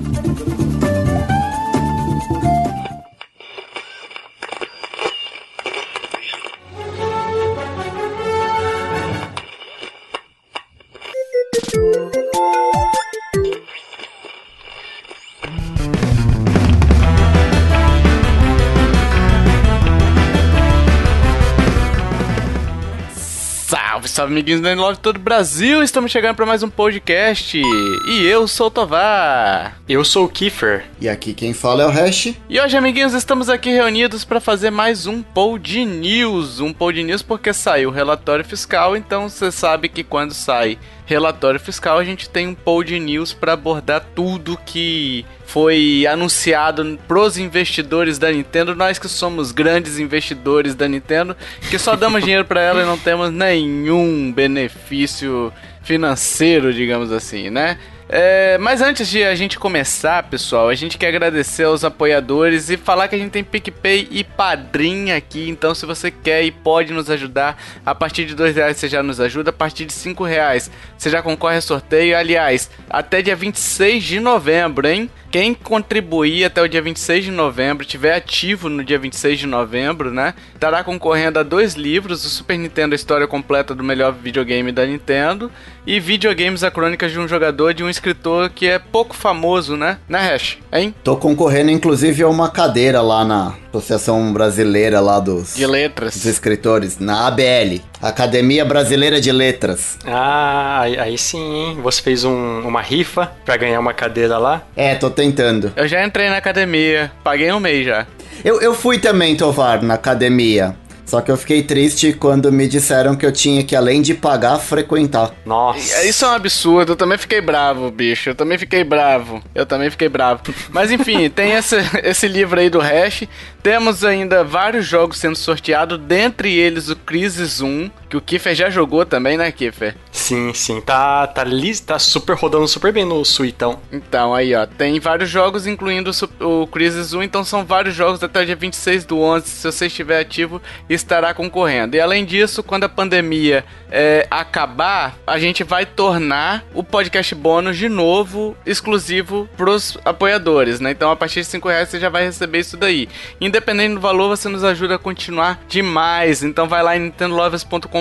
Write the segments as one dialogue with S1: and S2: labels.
S1: Thank you. Amiguinhos da Love todo o Brasil! Estamos chegando para mais um podcast. E eu sou o Tovar.
S2: Eu sou o Kiefer.
S3: E aqui quem fala é o Hash.
S1: E hoje, amiguinhos, estamos aqui reunidos para fazer mais um Pod News. Um Pod News porque saiu o relatório fiscal, então você sabe que quando sai relatório fiscal a gente tem um Pod News para abordar tudo que foi anunciado pros investidores da Nintendo, nós que somos grandes investidores da Nintendo, que só damos dinheiro para ela e não temos nenhum benefício financeiro, digamos assim, né? É, mas antes de a gente começar, pessoal, a gente quer agradecer aos apoiadores e falar que a gente tem PicPay e Padrim aqui. Então, se você quer e pode nos ajudar, a partir de dois reais você já nos ajuda, a partir de cinco reais você já concorre a sorteio. Aliás, até dia 26 de novembro, hein? Quem contribuir até o dia 26 de novembro, tiver ativo no dia 26 de novembro, né? Estará concorrendo a dois livros: o Super Nintendo a História Completa do Melhor Videogame da Nintendo e Videogames a Crônica de um Jogador de um escritor que é pouco famoso, né? Né, Hash? Hein?
S3: Tô concorrendo, inclusive, a uma cadeira lá na Associação Brasileira lá dos...
S1: De Letras.
S3: Dos escritores, na ABL. Academia Brasileira de Letras.
S2: Ah, aí sim, hein? Você fez um, uma rifa pra ganhar uma cadeira lá?
S3: É, tô tentando.
S1: Eu já entrei na academia, paguei um mês já.
S3: Eu, eu fui também, Tovar, na academia. Só que eu fiquei triste quando me disseram que eu tinha que, além de pagar, frequentar.
S2: Nossa.
S1: Isso é um absurdo. Eu também fiquei bravo, bicho. Eu também fiquei bravo. Eu também fiquei bravo. Mas enfim, tem esse, esse livro aí do Hash. Temos ainda vários jogos sendo sorteados, dentre eles o Crisis 1, que o Kiffer já jogou também, né, Kiffer?
S2: Sim, sim. Tá, tá, tá super rodando super bem no Suitão.
S1: Então, aí, ó. Tem vários jogos, incluindo o, o Crisis 1. Então, são vários jogos até o dia 26 do 11. Se você estiver ativo, estará concorrendo. E além disso, quando a pandemia é, acabar, a gente vai tornar o podcast bônus de novo exclusivo pros apoiadores, né? Então, a partir de 5 reais você já vai receber isso daí. Independente do valor, você nos ajuda a continuar demais. Então, vai lá em nintendolovers.com.br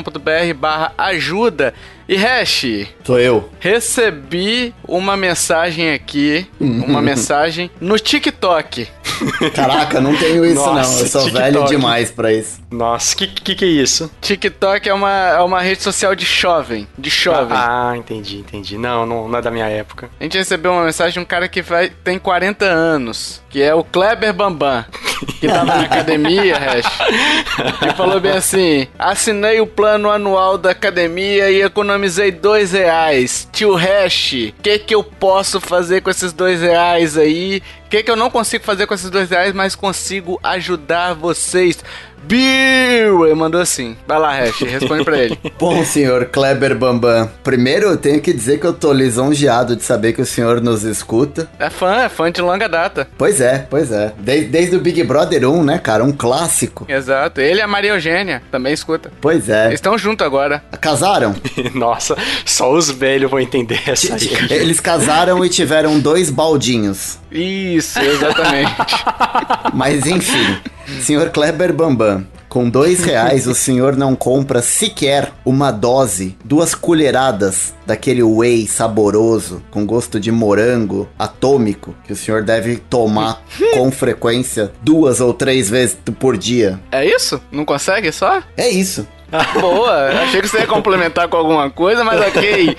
S1: barra ajuda e Hash.
S3: Sou eu.
S1: Recebi uma mensagem aqui, uma mensagem no TikTok.
S3: Caraca, não tenho isso Nossa, não. Eu sou TikTok. velho demais pra isso.
S2: Nossa, que, que que é isso?
S1: TikTok é uma, é uma rede social de jovem, de jovem.
S2: Ah, entendi, entendi. Não, não, não é da minha época.
S1: A gente recebeu uma mensagem de um cara que vai, tem 40 anos, que é o Kleber Bambam, que tava na academia, Hash, que falou bem assim, assinei o plano anual da academia e economizei dois reais. Tio Hash, o que que eu posso fazer com esses dois reais aí? O que, que eu não consigo fazer com esses dois reais, mas consigo ajudar vocês? Bill! Ele mandou assim. Vai lá, Hash, responde pra ele.
S3: Bom, senhor Kleber Bambam. Primeiro eu tenho que dizer que eu tô lisonjeado de saber que o senhor nos escuta.
S1: É fã, é fã de longa data.
S3: Pois é, pois é. Desde, desde o Big Brother 1, né, cara? Um clássico.
S1: Exato. Ele e a Maria Eugênia também escuta.
S3: Pois é.
S1: Eles estão juntos agora.
S3: Casaram?
S2: Nossa, só os velhos vão entender essa aí.
S3: Eles casaram e tiveram dois baldinhos.
S1: Isso, exatamente.
S3: Mas enfim, senhor Kleber Bambam, com dois reais o senhor não compra sequer uma dose, duas colheradas daquele whey saboroso com gosto de morango atômico que o senhor deve tomar com frequência duas ou três vezes por dia.
S1: É isso? Não consegue só?
S3: É isso.
S1: Boa, achei que você ia complementar com alguma coisa, mas ok.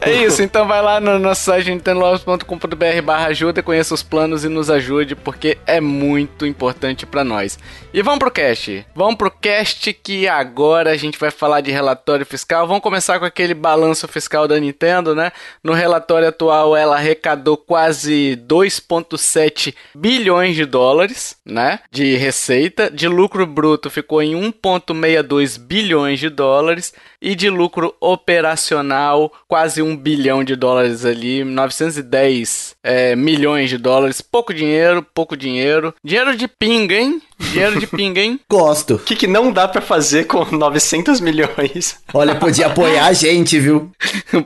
S1: É isso, então vai lá no nosso site nintendolovers.com.br barra ajuda, conheça os planos e nos ajude, porque é muito importante para nós. E vamos pro cast. Vamos pro cast que agora a gente vai falar de relatório fiscal. Vamos começar com aquele balanço fiscal da Nintendo, né? No relatório atual ela arrecadou quase 2.7 bilhões de dólares, né? De receita. De lucro bruto ficou em 1.62 bilhões bilhões de dólares e de lucro operacional quase um bilhão de dólares ali, 910 é, milhões de dólares, pouco dinheiro, pouco dinheiro, dinheiro de pinga, hein? Dinheiro de pinga, hein?
S3: Gosto.
S2: O que, que não dá para fazer com 900 milhões?
S3: Olha, podia apoiar a gente, viu?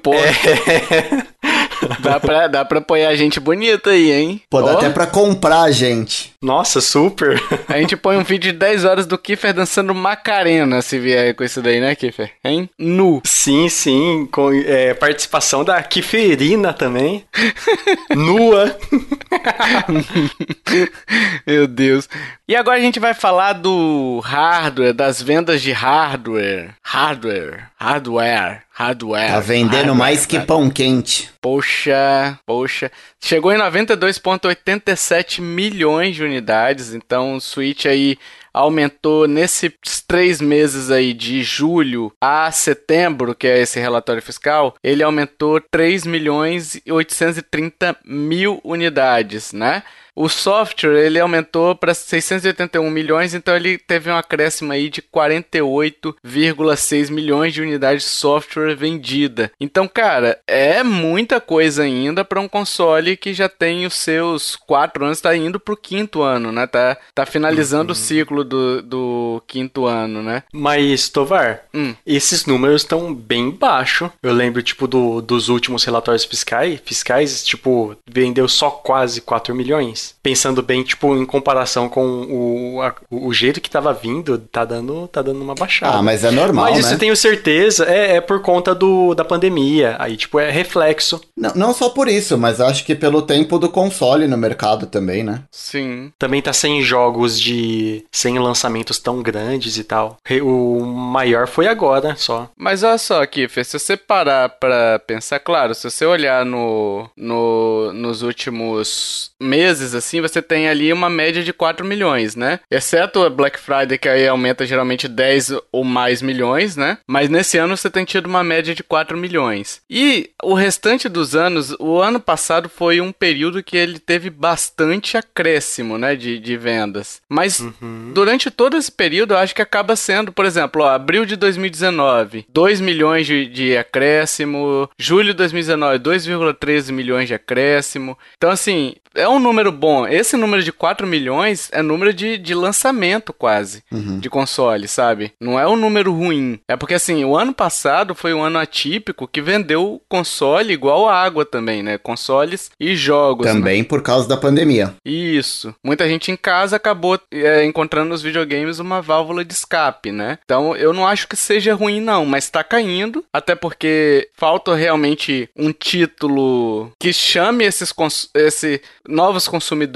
S1: Pô. É... Dá pra, dá pra apoiar gente bonita aí, hein?
S3: Pô, dá
S1: Ó,
S3: até pra comprar, gente.
S2: Nossa, super.
S1: A gente põe um vídeo de 10 horas do Kiffer dançando Macarena, se vier com isso daí, né, Kiffer? Hein? Nu.
S2: Sim, sim, com é, participação da Kiferina também. Nua.
S1: Meu Deus. E agora a gente vai falar do hardware, das vendas de hardware. Hardware. Hardware. Hardware.
S3: Tá vendendo
S1: hardware,
S3: mais que pão quente.
S1: Poxa, poxa. Chegou em 92,87 milhões de unidades. Então o Switch aí aumentou nesses três meses aí de julho a setembro, que é esse relatório fiscal, ele aumentou 3 milhões e 830 mil unidades, né? O software ele aumentou para 681 milhões, então ele teve um acréscimo aí de 48,6 milhões de unidades de software vendida. Então, cara, é muita coisa ainda para um console que já tem os seus quatro anos, está indo pro quinto ano, né? Tá, tá finalizando o ciclo do, do quinto ano, né?
S2: Mas, Tovar,
S1: Hum.
S2: esses números estão bem baixos. Eu lembro, tipo, do- dos últimos relatórios fiscais, fiscais, tipo, vendeu só quase 4 milhões. this Pensando bem, tipo, em comparação com o, a- o jeito que tava vindo, tá dando, tá dando uma baixada.
S3: Ah, mas é normal,
S2: Mas
S3: né?
S2: isso eu tenho certeza, é, é por conta do, da pandemia. Aí, tipo, é reflexo.
S3: Não, não só por isso, mas acho que pelo tempo do console no mercado também, né?
S1: Sim.
S2: Também tá sem jogos de. sem lançamentos tão grandes e tal. O maior foi agora só.
S1: Mas olha só, Kiffer, se você parar pra pensar, claro, se você olhar no, no, nos últimos meses, assim, você tem ali uma média de 4 milhões, né? Exceto a Black Friday, que aí aumenta geralmente 10 ou mais milhões, né? Mas nesse ano você tem tido uma média de 4 milhões. E o restante dos anos, o ano passado foi um período que ele teve bastante acréscimo, né, de, de vendas. Mas durante todo esse período, eu acho que acaba sendo, por exemplo, ó, abril de 2019, 2 milhões de, de acréscimo, julho de 2019, 2,13 milhões de acréscimo. Então, assim, é um número bom. Esse número de 4 milhões é número de, de lançamento quase de console, sabe? Não é um número ruim. É porque, assim, o ano passado foi um ano atípico que vendeu console igual água também, né? Consoles e jogos. né?
S3: Também por causa da pandemia.
S1: Isso. Muita gente em casa acabou é, encontrando nos videogames uma válvula de escape, né? Então eu não acho que seja ruim, não, mas tá caindo. Até porque falta realmente um título que chame esses esse novos consumidores,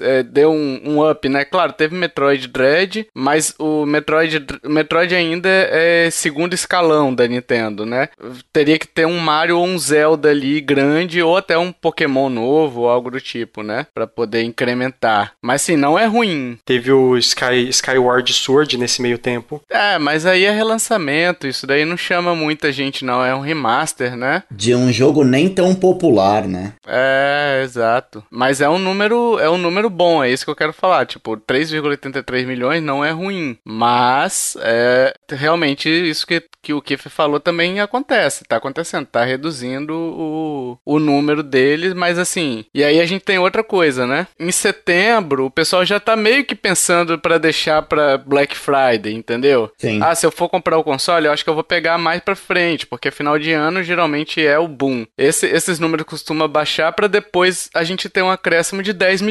S1: é, deu um, um up, né? Claro, teve Metroid Dread, mas o Metroid, Metroid ainda é segundo escalão da Nintendo, né? Teria que ter um Mario ou um Zelda ali grande, ou até um Pokémon novo, ou algo do tipo, né? Pra poder incrementar. Mas sim, não é ruim.
S2: Teve o Sky, Skyward Sword nesse meio tempo.
S1: É, mas aí é relançamento, isso daí não chama muita gente, não. É um remaster, né?
S3: De um jogo nem tão popular, né?
S1: É, exato. Mas é um número, é um número bom, é isso que eu quero falar. Tipo, 3,83 milhões não é ruim, mas é realmente isso que, que o Kiffer falou também acontece, tá acontecendo, tá reduzindo o, o número deles, mas assim, e aí a gente tem outra coisa, né? Em setembro, o pessoal já tá meio que pensando pra deixar pra Black Friday, entendeu?
S3: Sim.
S1: Ah, se eu for comprar o console, eu acho que eu vou pegar mais pra frente, porque final de ano geralmente é o boom. Esse- esses números costumam baixar pra depois a gente ter um acréscimo de 10 milhões,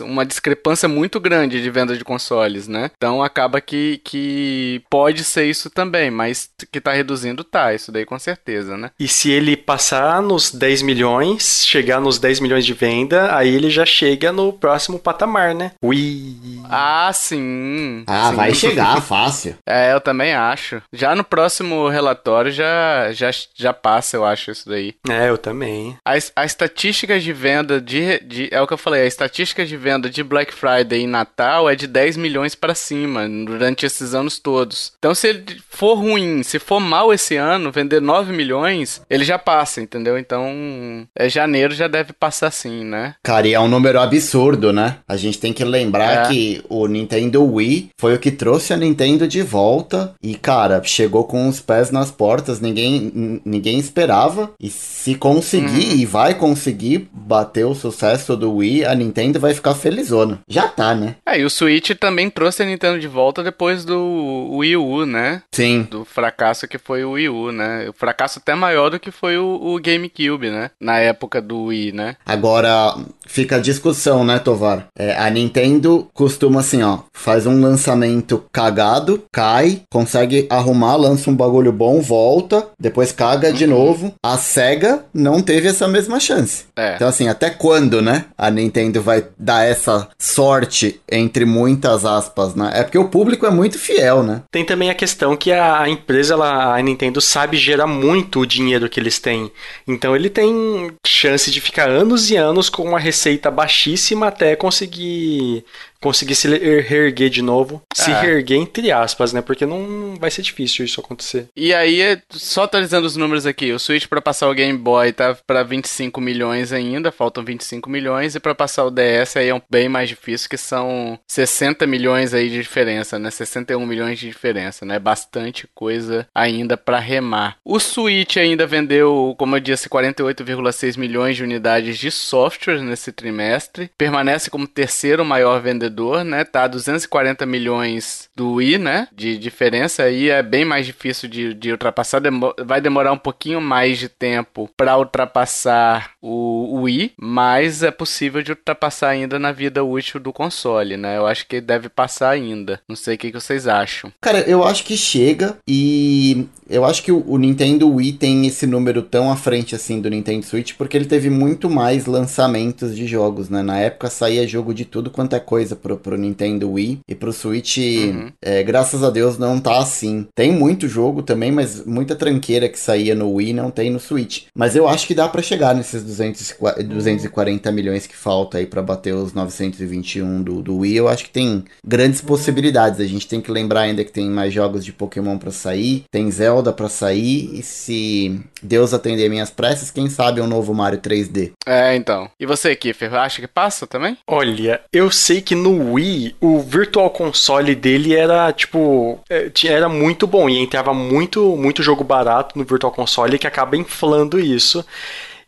S1: uma discrepância muito grande de venda de consoles, né? Então acaba que, que pode ser isso também, mas que tá reduzindo tá, isso daí com certeza, né?
S2: E se ele passar nos 10 milhões, chegar nos 10 milhões de venda, aí ele já chega no próximo patamar, né? Ui.
S1: Ah, sim.
S3: Ah,
S1: sim.
S3: vai chegar, fácil.
S1: É, eu também acho. Já no próximo relatório já, já, já passa, eu acho, isso daí.
S2: É, eu também.
S1: A, es- a estatística de venda de, de- É o que eu falei, a estatística de venda de Black Friday e Natal é de 10 milhões pra cima durante esses anos todos. Então, se ele for ruim, se for mal esse ano, vender 9 milhões, ele já passa, entendeu? Então, é janeiro já deve passar sim, né?
S3: Cara, e é um número absurdo, né? A gente tem que lembrar
S1: É.
S3: que que o Nintendo Wii foi o que trouxe a Nintendo de volta e, cara, chegou com os pés nas portas, ninguém, ninguém esperava. E se conseguir, uhum. e vai conseguir bater o sucesso do Wii, a Nintendo vai ficar felizona. Já tá, né?
S1: É, e o Switch também trouxe a Nintendo de volta depois do Wii U, né?
S3: Sim.
S1: Do fracasso que foi o Wii U, né? O fracasso até maior do que foi o, o GameCube, né? Na época do Wii, né?
S3: Agora, fica a discussão, né, Tovar? É, a Nintendo costuma assim, ó, faz um lançamento cagado, cai, consegue arrumar, lança um bagulho bom, volta, depois caga uhum. de novo. A SEGA não teve essa mesma chance. É. Então, assim, até quando, né, a Nintendo vai dar essa sorte, entre muitas aspas, né? É porque o público é muito fiel, né?
S2: Tem também a questão que a empresa, ela, a Nintendo, sabe gerar muito o dinheiro que eles têm. Então, ele tem chance de ficar anos e anos com uma receita baixíssima até conseguir conseguir se reerguer de novo. Se é. reerguer entre aspas, né? Porque não vai ser difícil isso acontecer.
S1: E aí, só atualizando os números aqui, o Switch para passar o Game Boy tá para 25 milhões ainda, faltam 25 milhões, e para passar o DS aí é um bem mais difícil, que são 60 milhões aí de diferença, né? 61 milhões de diferença, né? Bastante coisa ainda para remar. O Switch ainda vendeu, como eu disse, 48,6 milhões de unidades de software nesse trimestre, permanece como terceiro maior vendedor vendedor, né? Tá 240 milhões do Wii, né? De diferença aí é bem mais difícil de, de ultrapassar. Demo vai demorar um pouquinho mais de tempo para ultrapassar o, o Wii, mas é possível de ultrapassar ainda na vida útil do console, né? Eu acho que deve passar ainda. Não sei o que, que vocês acham.
S3: Cara, eu acho que chega e eu acho que o, o Nintendo Wii tem esse número tão à frente assim do Nintendo Switch porque ele teve muito mais lançamentos de jogos, né? Na época saía jogo de tudo quanto é coisa pro, pro Nintendo Wii e pro Switch, uhum. é, graças a Deus, não tá assim. Tem muito jogo também, mas muita tranqueira que saía no Wii não tem no Switch. Mas eu acho que dá para chegar nesses 200, 240 milhões que falta aí para bater os 921 do, do Wii. Eu acho que tem grandes possibilidades. A gente tem que lembrar ainda que tem mais jogos de Pokémon para sair, tem Zelda para sair e se Deus atender minhas preces, quem sabe um novo Mario 3D.
S1: É, então. E você, Kiffer, acha que passa também?
S2: Olha, eu sei que no Wii, o Virtual Console dele era, tipo, é, era muito bom e entrava muito, muito jogo barato no Virtual Console que acaba inflando isso.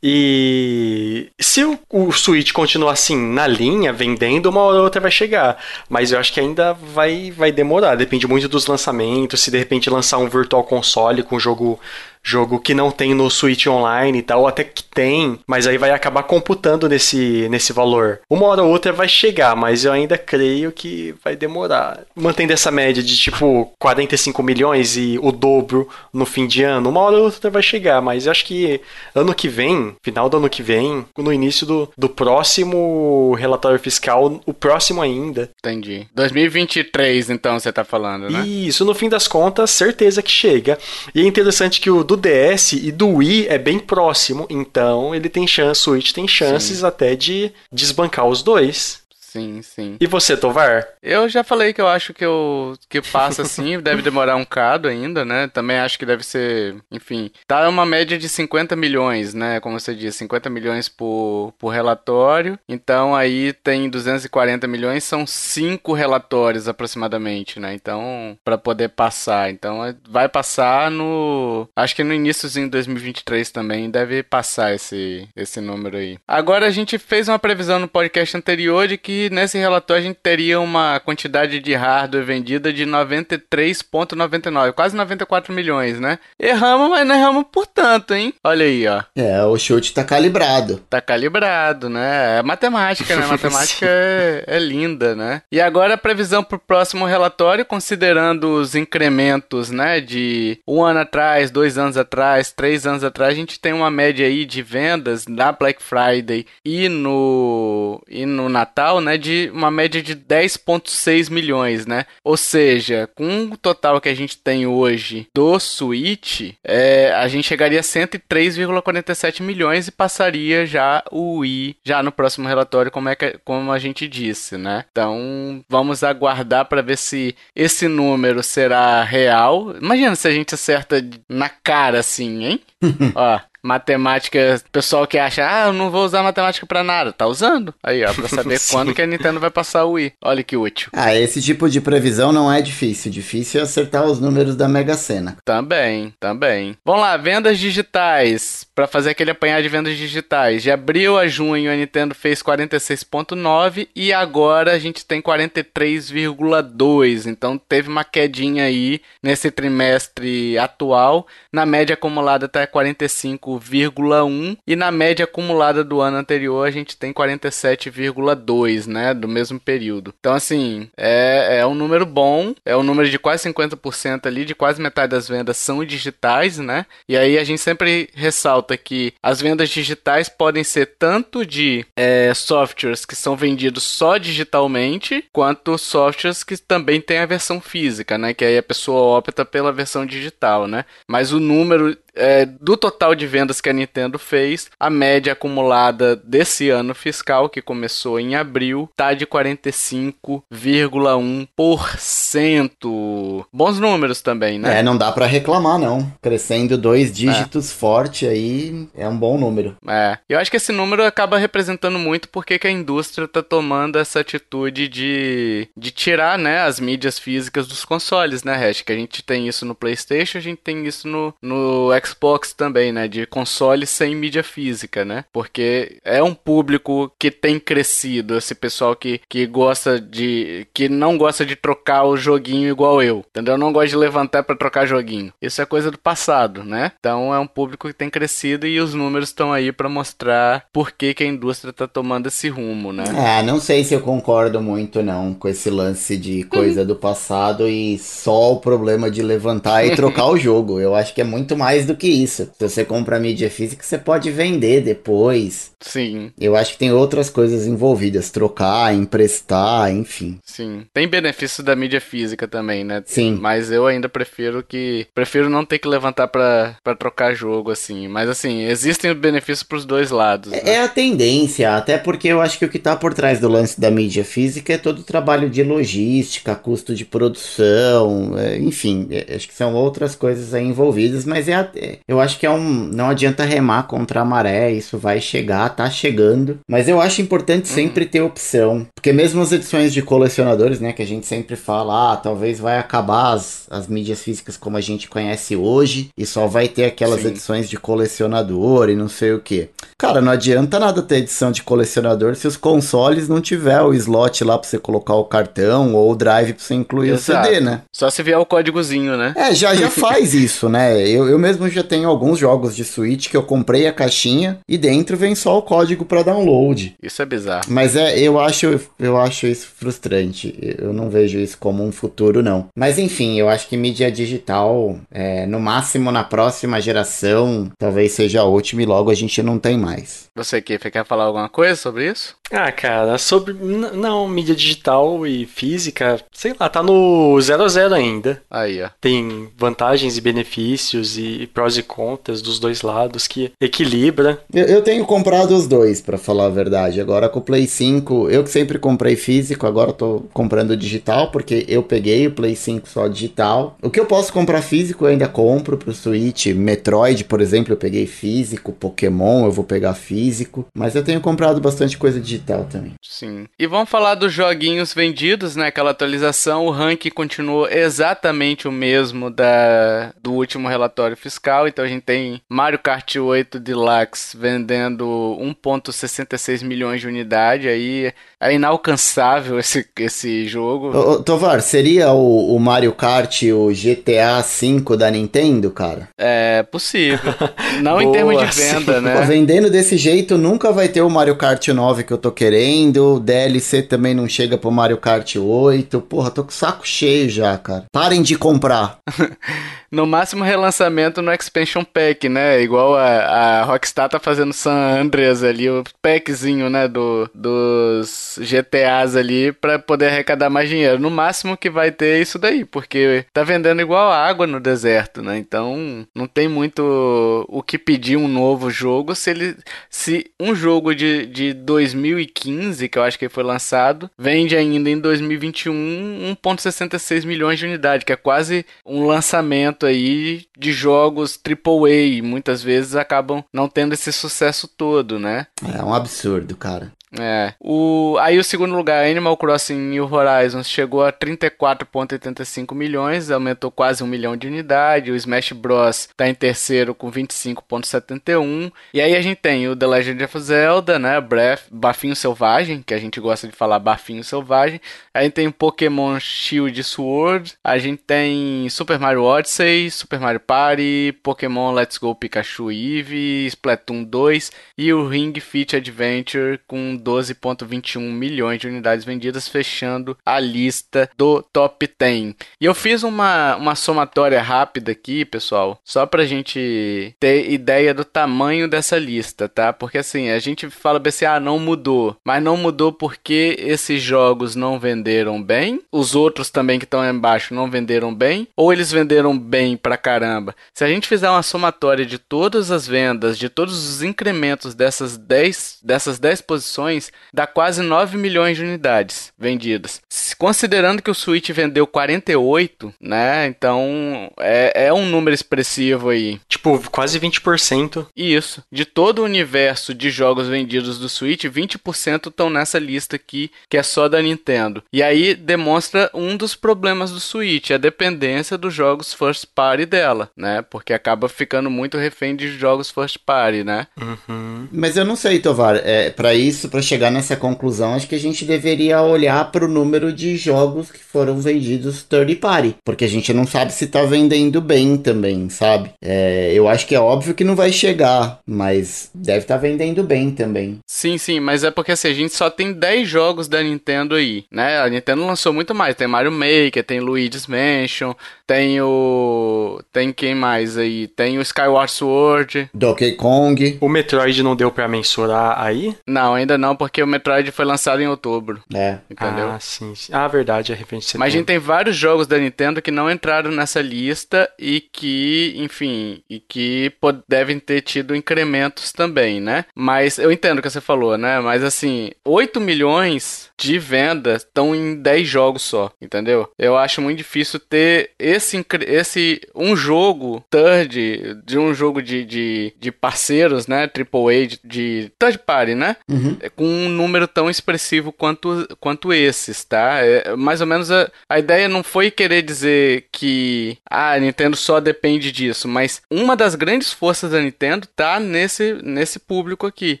S2: E se o, o Switch continuar assim na linha, vendendo, uma hora ou outra vai chegar. Mas eu acho que ainda vai, vai demorar. Depende muito dos lançamentos. Se de repente lançar um Virtual Console com jogo jogo que não tem no Switch Online e tal, ou até que tem, mas aí vai acabar computando nesse, nesse valor. Uma hora ou outra vai chegar, mas eu ainda creio que vai demorar. Mantendo essa média de tipo 45 milhões e o dobro no fim de ano, uma hora ou outra vai chegar, mas eu acho que ano que vem, final do ano que vem, no início do, do próximo relatório fiscal, o próximo ainda.
S1: Entendi. 2023, então, você tá falando, né?
S2: Isso, no fim das contas, certeza que chega. E é interessante que o do DS e do Wii é bem próximo, então ele tem chance, o Switch tem chances Sim. até de desbancar os dois.
S1: Sim, sim.
S2: E você, Tovar?
S1: Eu já falei que eu acho que eu que passa assim, deve demorar um cado ainda, né? Também acho que deve ser, enfim, tá uma média de 50 milhões, né? Como você disse, 50 milhões por, por relatório. Então aí tem 240 milhões, são cinco relatórios aproximadamente, né? Então, para poder passar. Então, é, vai passar no, acho que no iníciozinho de 2023 também deve passar esse esse número aí. Agora a gente fez uma previsão no podcast anterior de que nesse relatório a gente teria uma quantidade de hardware vendida de 93,99, quase 94 milhões, né? Erramos, mas não erramos por tanto, hein? Olha aí, ó.
S3: É, o chute tá calibrado.
S1: Tá calibrado, né? É matemática, né? matemática é, é, linda, né? E agora a previsão pro próximo relatório, considerando os incrementos, né? De um ano atrás, dois anos atrás, três anos atrás, a gente tem uma média aí de vendas na Black Friday e no, e no Natal, né? De uma média de 10,6 milhões, né? Ou seja, com o total que a gente tem hoje do Switch, é, a gente chegaria a 103,47 milhões e passaria já o Wii já no próximo relatório, como, é que, como a gente disse, né? Então vamos aguardar para ver se esse número será real. Imagina se a gente acerta na cara assim, hein? Ó, matemática, pessoal que acha, ah, eu não vou usar matemática para nada, tá usando? Aí, ó, pra saber quando que a Nintendo vai passar o Wii. Olha que útil.
S3: Ah, esse tipo de previsão não é difícil. Difícil é acertar os números da Mega Sena.
S1: Também, também. Vamos lá, vendas digitais. Para fazer aquele apanhar de vendas digitais. De abril a junho a Nintendo fez 46.9 e agora a gente tem 43,2. Então teve uma quedinha aí nesse trimestre atual. Na média acumulada tá 45,1 e na média acumulada do ano anterior a gente tem 47,2, né, do mesmo período. Então assim, é, é um número bom, é um número de quase 50% ali, de quase metade das vendas são digitais, né? E aí a gente sempre ressalta que as vendas digitais podem ser tanto de é, softwares que são vendidos só digitalmente, quanto softwares que também têm a versão física, né? Que aí a pessoa opta pela versão digital, né? Mas o número é, do total de vendas que a Nintendo fez, a média acumulada desse ano fiscal, que começou em abril, tá de 45,1%. Bons números também, né?
S3: É, não dá para reclamar, não. Crescendo dois dígitos é. forte aí é um bom número.
S1: É, eu acho que esse número acaba representando muito porque que a indústria tá tomando essa atitude de, de tirar, né, as mídias físicas dos consoles, né, Hash? Que a gente tem isso no PlayStation, a gente tem isso no, no Xbox também, né? De console sem mídia física, né? Porque é um público que tem crescido, esse pessoal que, que gosta de. que não gosta de trocar o joguinho igual eu, entendeu? Não gosta de levantar para trocar joguinho. Isso é coisa do passado, né? Então é um público que tem crescido e os números estão aí para mostrar por que, que a indústria tá tomando esse rumo, né?
S3: É, não sei se eu concordo muito não com esse lance de coisa do passado e só o problema de levantar e trocar o jogo. Eu acho que é muito mais do do que isso. Se você compra mídia física, você pode vender depois.
S1: Sim.
S3: Eu acho que tem outras coisas envolvidas, trocar, emprestar, enfim.
S1: Sim. Tem benefício da mídia física também, né?
S3: Sim.
S1: Mas eu ainda prefiro que prefiro não ter que levantar para trocar jogo assim, mas assim, existem benefícios pros dois lados.
S3: É, né? é a tendência, até porque eu acho que o que tá por trás do lance da mídia física é todo o trabalho de logística, custo de produção, é, enfim, é, acho que são outras coisas aí envolvidas, mas é a, eu acho que é um. Não adianta remar contra a maré, isso vai chegar, tá chegando. Mas eu acho importante uhum. sempre ter opção. Porque mesmo as edições de colecionadores, né, que a gente sempre fala, ah, talvez vai acabar as, as mídias físicas como a gente conhece hoje, e só vai ter aquelas Sim. edições de colecionador e não sei o que. Cara, não adianta nada ter edição de colecionador se os consoles não tiver o slot lá pra você colocar o cartão ou o drive pra você incluir Exato. o CD, né?
S1: Só se vier o códigozinho, né?
S3: É, já, já faz isso, né? Eu, eu mesmo já tenho alguns jogos de Switch que eu comprei a caixinha e dentro vem só o código para download.
S1: Isso é bizarro.
S3: Mas é, eu acho, eu acho isso frustrante. Eu não vejo isso como um futuro, não. Mas enfim, eu acho que mídia digital, é, no máximo na próxima geração, talvez seja a última e logo a gente não tem mais.
S1: Você quer, quer falar alguma coisa sobre isso?
S2: Ah, cara, sobre. Não, mídia digital e física, sei lá, tá no 0 a 0 ainda.
S1: Aí, ó.
S2: Tem vantagens e benefícios e prós e contras dos dois lados que equilibra.
S3: Eu, eu tenho comprado os dois, para falar a verdade. Agora com o Play 5, eu que sempre comprei físico, agora tô comprando digital, porque eu peguei o Play 5 só digital. O que eu posso comprar físico, eu ainda compro pro Switch. Metroid, por exemplo, eu peguei físico. Pokémon, eu vou pegar físico. Mas eu tenho comprado bastante coisa digital também.
S1: Sim. E vamos falar dos joguinhos vendidos, né? Aquela atualização, o ranking continuou exatamente o mesmo da, do último relatório fiscal. Então a gente tem Mario Kart 8 Deluxe vendendo 1,66 milhões de unidade. Aí é inalcançável esse, esse jogo.
S3: Ô, Tovar, seria o, o Mario Kart o GTA V da Nintendo, cara?
S1: É possível. Não em termos de venda, né?
S3: Pô, vendendo desse jeito, nunca vai ter o Mario Kart 9 que eu tô querendo. DLC também não chega pro Mario Kart 8. Porra, tô com saco cheio já, cara. Parem de comprar.
S1: no máximo relançamento no Expansion Pack, né? Igual a, a Rockstar tá fazendo San Andreas ali, o packzinho, né? Do, dos GTAs ali para poder arrecadar mais dinheiro. No máximo que vai ter é isso daí, porque tá vendendo igual água no deserto, né? Então não tem muito o que pedir um novo jogo se ele se um jogo de, de 2015, que eu acho que foi lançado, vende ainda em 2021 1.66 milhões de unidades, que é quase um lançamento aí de jogos AAA, muitas vezes acabam não tendo esse sucesso todo, né?
S3: É um absurdo, cara.
S1: É. O, aí o segundo lugar, Animal Crossing New Horizons, chegou a 34,85 milhões, aumentou quase um milhão de unidades. O Smash Bros. está em terceiro com 25,71. E aí a gente tem o The Legend of Zelda, né? Breath, Bafinho Selvagem, que a gente gosta de falar Bafinho Selvagem. A gente tem Pokémon Shield Sword. A gente tem Super Mario Odyssey, Super Mario Party, Pokémon Let's Go Pikachu Eevee, Splatoon 2 e o Ring Fit Adventure com 12,21 milhões de unidades vendidas, fechando a lista do top 10. E eu fiz uma, uma somatória rápida aqui, pessoal, só pra gente ter ideia do tamanho dessa lista, tá? Porque assim, a gente fala assim, ah, não mudou, mas não mudou porque esses jogos não venderam bem, os outros também que estão embaixo não venderam bem, ou eles venderam bem pra caramba. Se a gente fizer uma somatória de todas as vendas, de todos os incrementos dessas 10, dessas 10 posições, dá quase 9 milhões de unidades vendidas. Considerando que o Switch vendeu 48, né? Então é, é um número expressivo aí.
S2: Tipo, quase 20%.
S1: Isso. De todo o universo de jogos vendidos do Switch, 20% estão nessa lista aqui, que é só da Nintendo. E aí demonstra um dos problemas do Switch, a dependência dos jogos first party dela, né? Porque acaba ficando muito refém de jogos first party, né?
S3: Uhum. Mas eu não sei, Tovar, é, para isso, para chegar nessa conclusão, acho que a gente deveria olhar para o número de jogos que foram vendidos third party, porque a gente não sabe se tá vendendo bem também, sabe? É, eu acho que é óbvio que não vai chegar, mas deve estar tá vendendo bem também.
S1: Sim, sim, mas é porque assim, a gente só tem 10 jogos da Nintendo aí, né? A Nintendo lançou muito mais, tem Mario Maker, tem Luigi's Mansion, tem o. Tem quem mais aí? Tem o Skyward Sword.
S3: Donkey Kong.
S2: O Metroid não deu para mensurar aí?
S1: Não, ainda não, porque o Metroid foi lançado em outubro.
S3: É.
S1: Entendeu?
S2: Ah, sim. sim. Ah, verdade, é referência.
S1: Mas a gente tem vários jogos da Nintendo que não entraram nessa lista e que, enfim, e que devem ter tido incrementos também, né? Mas eu entendo o que você falou, né? Mas assim, 8 milhões de vendas estão em 10 jogos só, entendeu? Eu acho muito difícil ter esse, esse um jogo third, de um jogo de, de, de parceiros, né? AAA, de, de third party, né? Uhum. Com um número tão expressivo quanto, quanto esses, tá? É, mais ou menos a, a ideia não foi querer dizer que ah, a Nintendo só depende disso, mas uma das grandes forças da Nintendo tá nesse, nesse público aqui.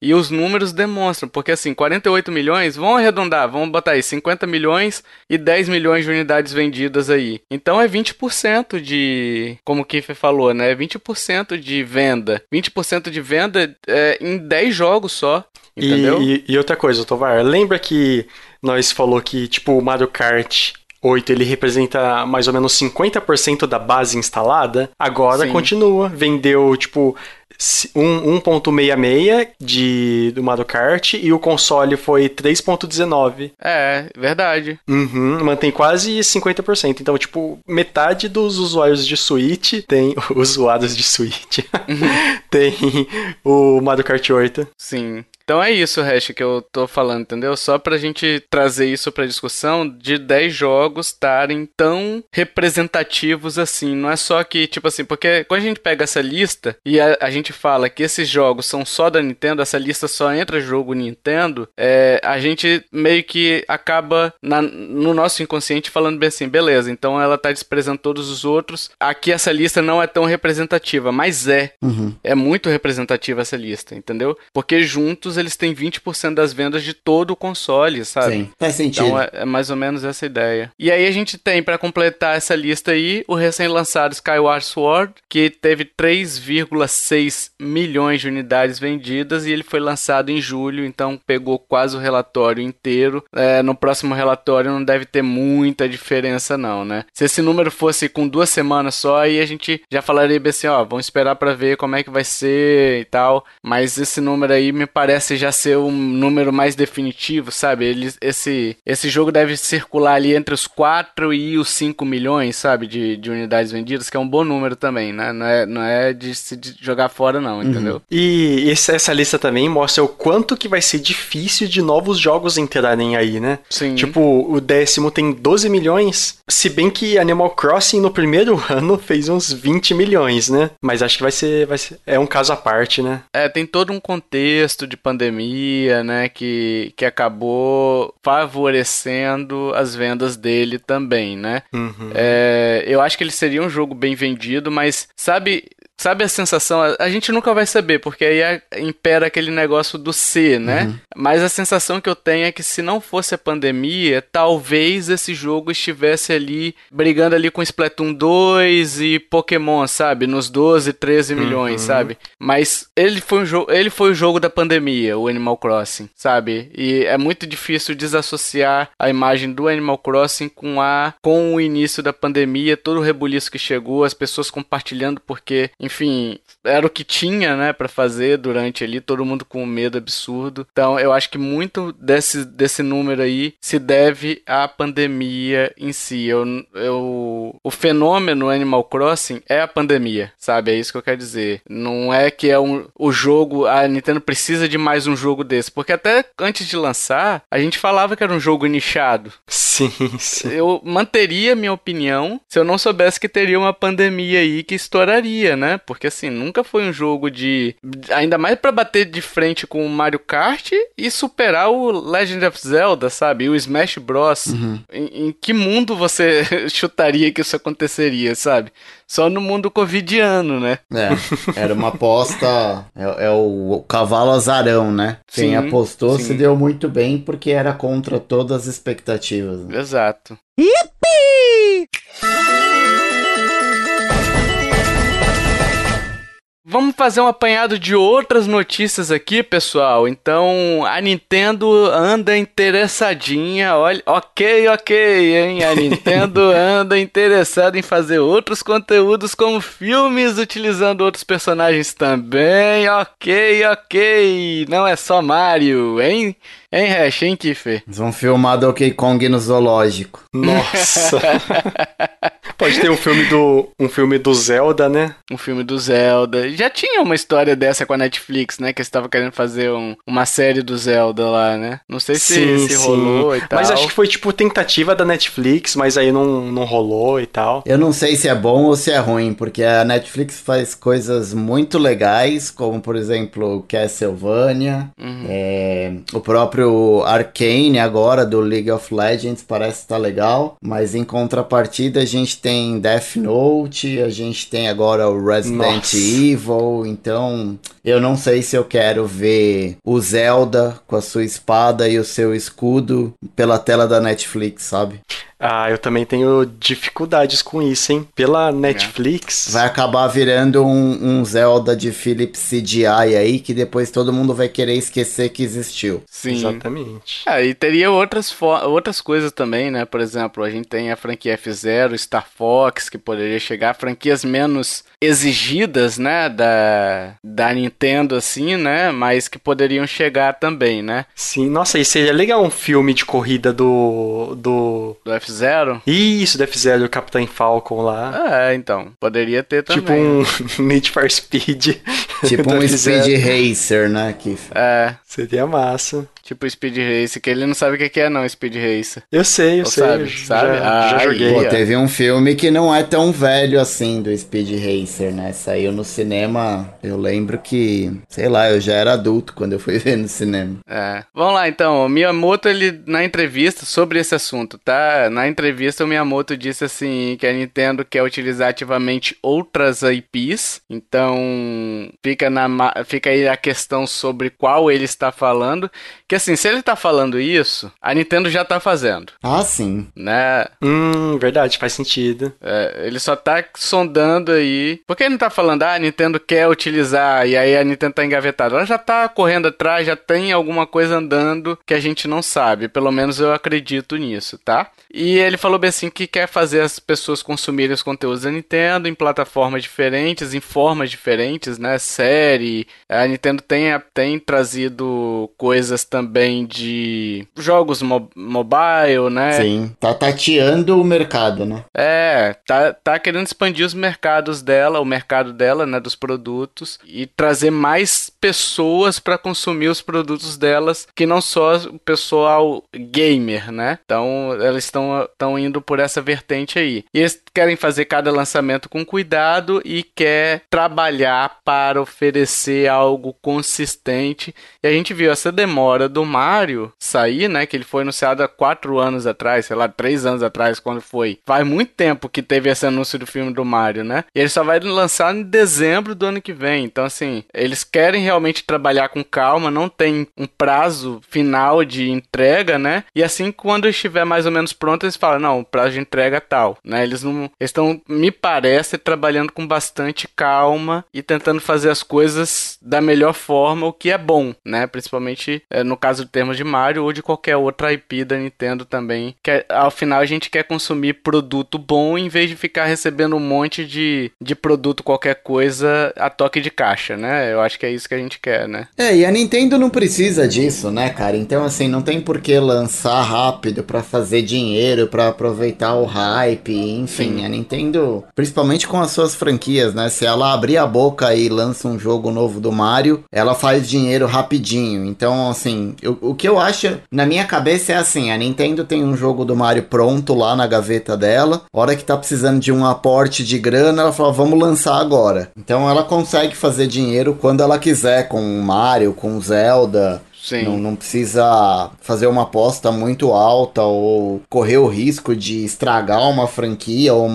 S1: E os números demonstram, porque assim, 48 milhões, vão arredondar, vamos botar aí 50 milhões e 10 milhões de unidades vendidas aí. Então é 20% de, como o Kiffer falou, né? 20% de venda. 20% de venda é, em 10 jogos só. Entendeu?
S2: E, e, e outra coisa, Tovar, lembra que nós falou que, tipo, o Mario Kart 8 ele representa mais ou menos 50% da base instalada, agora Sim. continua. Vendeu, tipo, 1.66 de do Mario Kart e o console foi 3.19.
S1: É, verdade.
S2: Uhum, mantém quase 50%. Então, tipo, metade dos usuários de Switch tem usuários de Switch. Uhum. tem o Mario Kart 8.
S1: Sim. Então é isso, Hash, que eu tô falando, entendeu? Só pra gente trazer isso pra discussão de 10 jogos estarem tão representativos assim. Não é só que, tipo assim, porque quando a gente pega essa lista e a, a gente fala que esses jogos são só da Nintendo, essa lista só entra jogo Nintendo, é, a gente meio que acaba na, no nosso inconsciente falando bem assim, beleza, então ela tá desprezando todos os outros. Aqui essa lista não é tão representativa, mas é. Uhum. É muito representativa essa lista, entendeu? Porque juntos eles têm 20% das vendas de todo o console, sabe? Sim,
S3: faz sentido.
S1: Então é, é mais ou menos essa ideia. E aí a gente tem, para completar essa lista aí, o recém-lançado Skyward Sword, que teve 3,6 milhões de unidades vendidas e ele foi lançado em julho, então pegou quase o relatório inteiro. É, no próximo relatório não deve ter muita diferença não, né? Se esse número fosse com duas semanas só, aí a gente já falaria bem assim, ó, vamos esperar para ver como é que vai ser e tal. Mas esse número aí me parece parece já ser um número mais definitivo, sabe? Ele, esse, esse jogo deve circular ali entre os 4 e os 5 milhões, sabe? De, de unidades vendidas, que é um bom número também, né? Não é, não é de se jogar fora, não, entendeu? Uhum.
S2: E esse, essa lista também mostra o quanto que vai ser difícil de novos jogos entrarem aí, né?
S1: Sim.
S2: Tipo, o décimo tem 12 milhões, se bem que Animal Crossing no primeiro ano fez uns 20 milhões, né? Mas acho que vai ser, vai ser. É um caso à parte, né?
S1: É, tem todo um contexto de pandemia, né? Que, que acabou favorecendo as vendas dele também, né?
S2: Uhum.
S1: É, eu acho que ele seria um jogo bem vendido, mas sabe Sabe a sensação? A gente nunca vai saber, porque aí impera aquele negócio do C, né? Uhum. Mas a sensação que eu tenho é que se não fosse a pandemia, talvez esse jogo estivesse ali brigando ali com Splatoon 2 e Pokémon, sabe? Nos 12, 13 uhum. milhões, sabe? Mas ele foi, um ele foi o jogo da pandemia, o Animal Crossing, sabe? E é muito difícil desassociar a imagem do Animal Crossing com a com o início da pandemia, todo o rebuliço que chegou, as pessoas compartilhando porque enfim, era o que tinha, né, para fazer durante ali, todo mundo com um medo absurdo. Então, eu acho que muito desse, desse número aí se deve à pandemia em si. Eu, eu, o fenômeno Animal Crossing é a pandemia, sabe? É isso que eu quero dizer. Não é que é um, o jogo, a Nintendo precisa de mais um jogo desse, porque até antes de lançar, a gente falava que era um jogo nichado.
S2: Sim, sim.
S1: Eu manteria minha opinião se eu não soubesse que teria uma pandemia aí que estouraria, né? Porque assim, nunca foi um jogo de. Ainda mais para bater de frente com o Mario Kart e superar o Legend of Zelda, sabe? E o Smash Bros.
S3: Uhum.
S1: Em, em que mundo você chutaria que isso aconteceria, sabe? Só no mundo covidiano, né?
S3: É, era uma aposta. É, é o, o, cavalo azarão, né? Quem sim, apostou sim. se deu muito bem porque era contra todas as expectativas.
S1: Né? Exato.
S3: Yippee!
S1: Vamos fazer um apanhado de outras notícias aqui, pessoal. Então, a Nintendo anda interessadinha. Olha, ok, ok, hein? A Nintendo anda interessada em fazer outros conteúdos como filmes utilizando outros personagens também. Ok, ok. Não é só Mario, hein? Hein, Hash, hein, Kiffer?
S3: Eles vão filmar Donkey Kong no zoológico.
S2: Nossa! Pode ter um filme do um filme do Zelda, né?
S1: Um filme do Zelda. Já tinha uma história dessa com a Netflix, né? Que estava querendo fazer um, uma série do Zelda lá, né? Não sei se, sim, se sim. rolou e tal.
S2: Mas acho que foi tipo tentativa da Netflix, mas aí não, não rolou e tal.
S3: Eu não sei se é bom ou se é ruim, porque a Netflix faz coisas muito legais, como por exemplo Castlevania, uhum. é, o próprio Arcane agora do League of Legends parece estar tá legal, mas em contrapartida a gente tem tem Death Note, a gente tem agora o Resident Nossa. Evil, então eu não sei se eu quero ver o Zelda com a sua espada e o seu escudo pela tela da Netflix, sabe?
S2: Ah, eu também tenho dificuldades com isso, hein? Pela Netflix.
S3: Vai acabar virando um, um, Zelda de Philips CGI aí, que depois todo mundo vai querer esquecer que existiu.
S2: Sim. Exatamente.
S1: Ah, e teria outras, outras coisas também, né? Por exemplo, a gente tem a franquia F0, Star Fox, que poderia chegar, franquias menos exigidas, né? Da, da Nintendo, assim, né? Mas que poderiam chegar também, né?
S2: Sim, nossa, e seria legal um filme de corrida do. do.
S1: do F F-Zero?
S2: Isso, do F-Zero, o Capitão Falcon
S1: lá. É, então. Poderia ter
S2: tipo
S1: também.
S2: Tipo um Need for Speed.
S3: Tipo um Speed Racer, né? Que...
S1: É.
S2: Seria massa.
S1: Tipo Speed Racer, que ele não sabe o que é não, Speed Racer.
S2: Eu sei, eu
S1: Ou
S2: sei.
S1: Sabe, sabe?
S2: Já, ah, já joguei.
S3: Pô, teve um filme que não é tão velho assim do Speed Racer, né? Saiu no cinema, eu lembro que, sei lá, eu já era adulto quando eu fui ver no cinema.
S1: É. Vamos lá então, o Miyamoto, ele, na entrevista sobre esse assunto, tá? Na entrevista o Miyamoto disse assim, que a Nintendo quer utilizar ativamente outras IPs, então fica, na, fica aí a questão sobre qual ele está falando, que assim, se ele tá falando isso, a Nintendo já tá fazendo.
S3: Ah, sim.
S1: Né?
S2: Hum, verdade, faz sentido.
S1: É, ele só tá sondando aí. Por que ele não tá falando, ah, a Nintendo quer utilizar e aí a Nintendo tá engavetada? Ela já tá correndo atrás, já tem alguma coisa andando que a gente não sabe. Pelo menos eu acredito nisso, tá? E ele falou bem assim que quer fazer as pessoas consumirem os conteúdos da Nintendo em plataformas diferentes, em formas diferentes, né? Série. A Nintendo tem, tem trazido coisas também de jogos mo mobile, né?
S3: Sim, tá tateando o mercado, né?
S1: É, tá, tá querendo expandir os mercados dela, o mercado dela, né, dos produtos e trazer mais pessoas para consumir os produtos delas, que não só o pessoal gamer, né? Então, elas estão indo por essa vertente aí. E eles querem fazer cada lançamento com cuidado e quer trabalhar para oferecer algo consistente. E a gente viu essa demora do Mario sair, né? Que ele foi anunciado há quatro anos atrás, sei lá, três anos atrás, quando foi. Faz muito tempo que teve esse anúncio do filme do Mario, né? E ele só vai lançar em dezembro do ano que vem. Então, assim, eles querem realmente trabalhar com calma, não tem um prazo final de entrega, né? E assim, quando estiver mais ou menos pronto, eles falam, não, o prazo de entrega é tal, né? Eles não estão, me parece, trabalhando com bastante calma e tentando fazer as coisas da melhor forma, o que é bom, né? Principalmente é, no caso de termos de Mario ou de qualquer outra IP da Nintendo também, que ao final a gente quer consumir produto bom em vez de ficar recebendo um monte de, de produto qualquer coisa a toque de caixa, né? Eu acho que é isso que a gente quer, né?
S3: É, e a Nintendo não precisa disso, né, cara? Então, assim, não tem por que lançar rápido para fazer dinheiro, para aproveitar o hype, enfim. A Nintendo, principalmente com as suas franquias, né? Se ela abrir a boca e lança um jogo novo do Mario, ela faz dinheiro rapidinho. Então, assim, eu, o que eu acho na minha cabeça é assim: a Nintendo tem um jogo do Mario pronto lá na gaveta dela, hora que tá precisando de um aporte de grana, ela fala, vamos lançar agora. Então ela consegue fazer dinheiro quando ela quiser, com o Mario, com o Zelda. Sim. Não, não precisa fazer uma aposta muito alta ou correr o risco de estragar uma franquia ou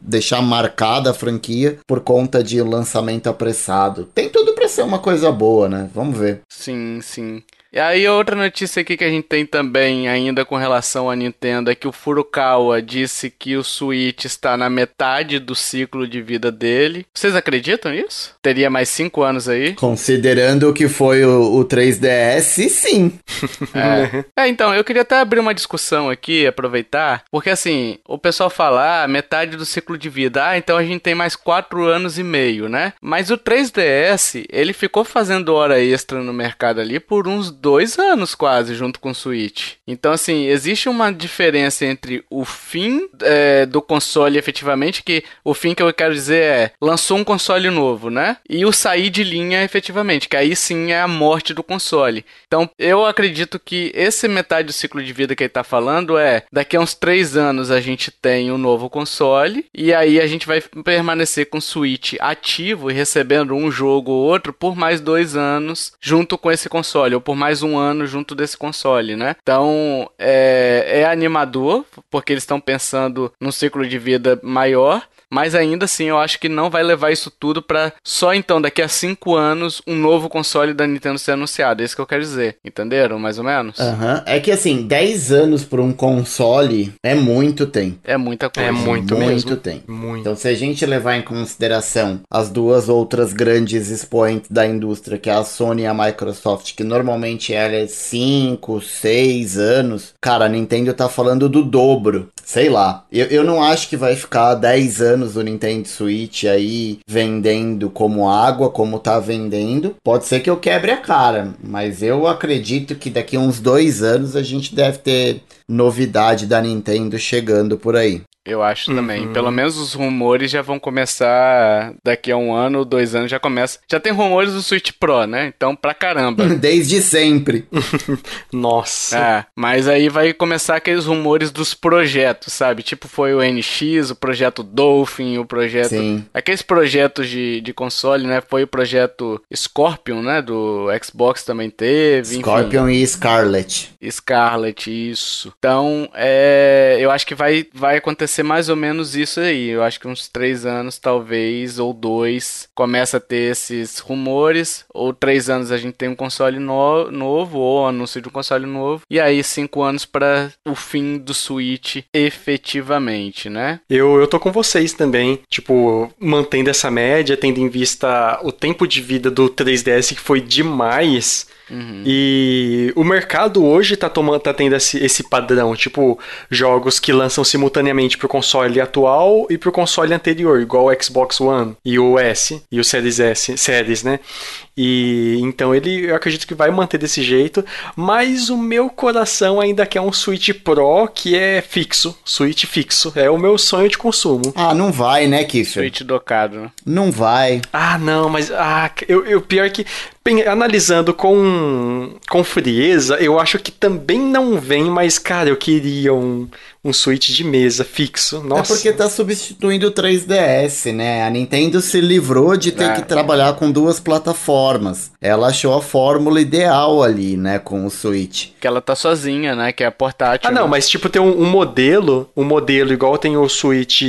S3: deixar marcada a franquia por conta de lançamento apressado. Tem tudo para ser uma coisa boa, né? Vamos ver.
S1: Sim, sim. E aí outra notícia aqui que a gente tem também ainda com relação à Nintendo é que o Furukawa disse que o Switch está na metade do ciclo de vida dele. Vocês acreditam nisso? Teria mais cinco anos aí?
S3: Considerando que foi o, o 3DS, sim.
S1: é. é. então, eu queria até abrir uma discussão aqui, aproveitar, porque assim, o pessoal fala, ah, metade do ciclo de vida, ah, então a gente tem mais quatro anos e meio, né? Mas o 3DS, ele ficou fazendo hora extra no mercado ali por uns dois anos quase junto com o Switch. Então, assim, existe uma diferença entre o fim é, do console efetivamente, que o fim que eu quero dizer é lançou um console novo, né? E o sair de linha efetivamente, que aí sim é a morte do console. Então, eu acredito que esse metade do ciclo de vida que ele tá falando é daqui a uns três anos a gente tem um novo console e aí a gente vai permanecer com o Switch ativo e recebendo um jogo ou outro por mais dois anos junto com esse console, ou por mais um ano junto desse console, né? Então é, é animador, porque eles estão pensando num ciclo de vida maior. Mas ainda assim, eu acho que não vai levar isso tudo para só então daqui a cinco anos um novo console da Nintendo ser anunciado. É isso que eu quero dizer. Entenderam, mais ou menos?
S3: Aham. Uhum. É que assim, 10 anos para um console é muito tempo.
S1: É muita coisa.
S2: É muito, muito mesmo.
S3: tempo. Muito. Então, se a gente levar em consideração as duas outras grandes expoentes da indústria, que é a Sony e a Microsoft, que normalmente ela é 5, 6 anos, cara, a Nintendo tá falando do dobro. Sei lá. Eu, eu não acho que vai ficar 10 anos o Nintendo Switch aí vendendo como água, como tá vendendo. Pode ser que eu quebre a cara, mas eu acredito que daqui a uns dois anos a gente deve ter novidade da Nintendo chegando por aí.
S1: Eu acho também. Uhum. Pelo menos os rumores já vão começar daqui a um ano, dois anos já começa. Já tem rumores do Switch Pro, né? Então, pra caramba.
S3: Desde sempre.
S2: Nossa.
S1: É, mas aí vai começar aqueles rumores dos projetos, sabe? Tipo, foi o NX, o projeto Dolphin, o projeto. Sim. Aqueles projetos de, de console, né? Foi o projeto Scorpion, né? Do Xbox também teve.
S3: Scorpion enfim. e Scarlet.
S1: Scarlet, isso. Então, é, eu acho que vai, vai acontecer ser mais ou menos isso aí. Eu acho que uns três anos, talvez, ou dois, começa a ter esses rumores. Ou três anos a gente tem um console no novo, ou anúncio de um console novo. E aí, cinco anos para o fim do Switch efetivamente, né?
S2: Eu, eu tô com vocês também. Tipo, mantendo essa média, tendo em vista o tempo de vida do 3DS que foi demais Uhum. E o mercado hoje tá, tomando, tá tendo esse, esse padrão, tipo, jogos que lançam simultaneamente pro console atual e pro console anterior, igual o Xbox One e o S e o Series S, Series, né? E então ele, eu acredito que vai manter desse jeito, mas o meu coração ainda quer um Switch Pro que é fixo, Switch fixo, é o meu sonho de consumo.
S3: Ah, não vai, né, Kiffer?
S1: Switch docado. Né?
S3: Não vai.
S2: Ah, não, mas ah, eu, eu pior que bem, analisando com com frieza, eu acho que também não vem, mas cara, eu queria um um Switch de mesa fixo. É Nossa.
S3: É porque tá substituindo o 3DS, né? A Nintendo se livrou de ter é. que trabalhar com duas plataformas. Ela achou a fórmula ideal ali, né, com o Switch.
S1: Que ela tá sozinha, né? Que é portátil.
S2: Ah, não,
S1: né?
S2: mas tipo tem um, um, modelo, um modelo igual tem o Switch,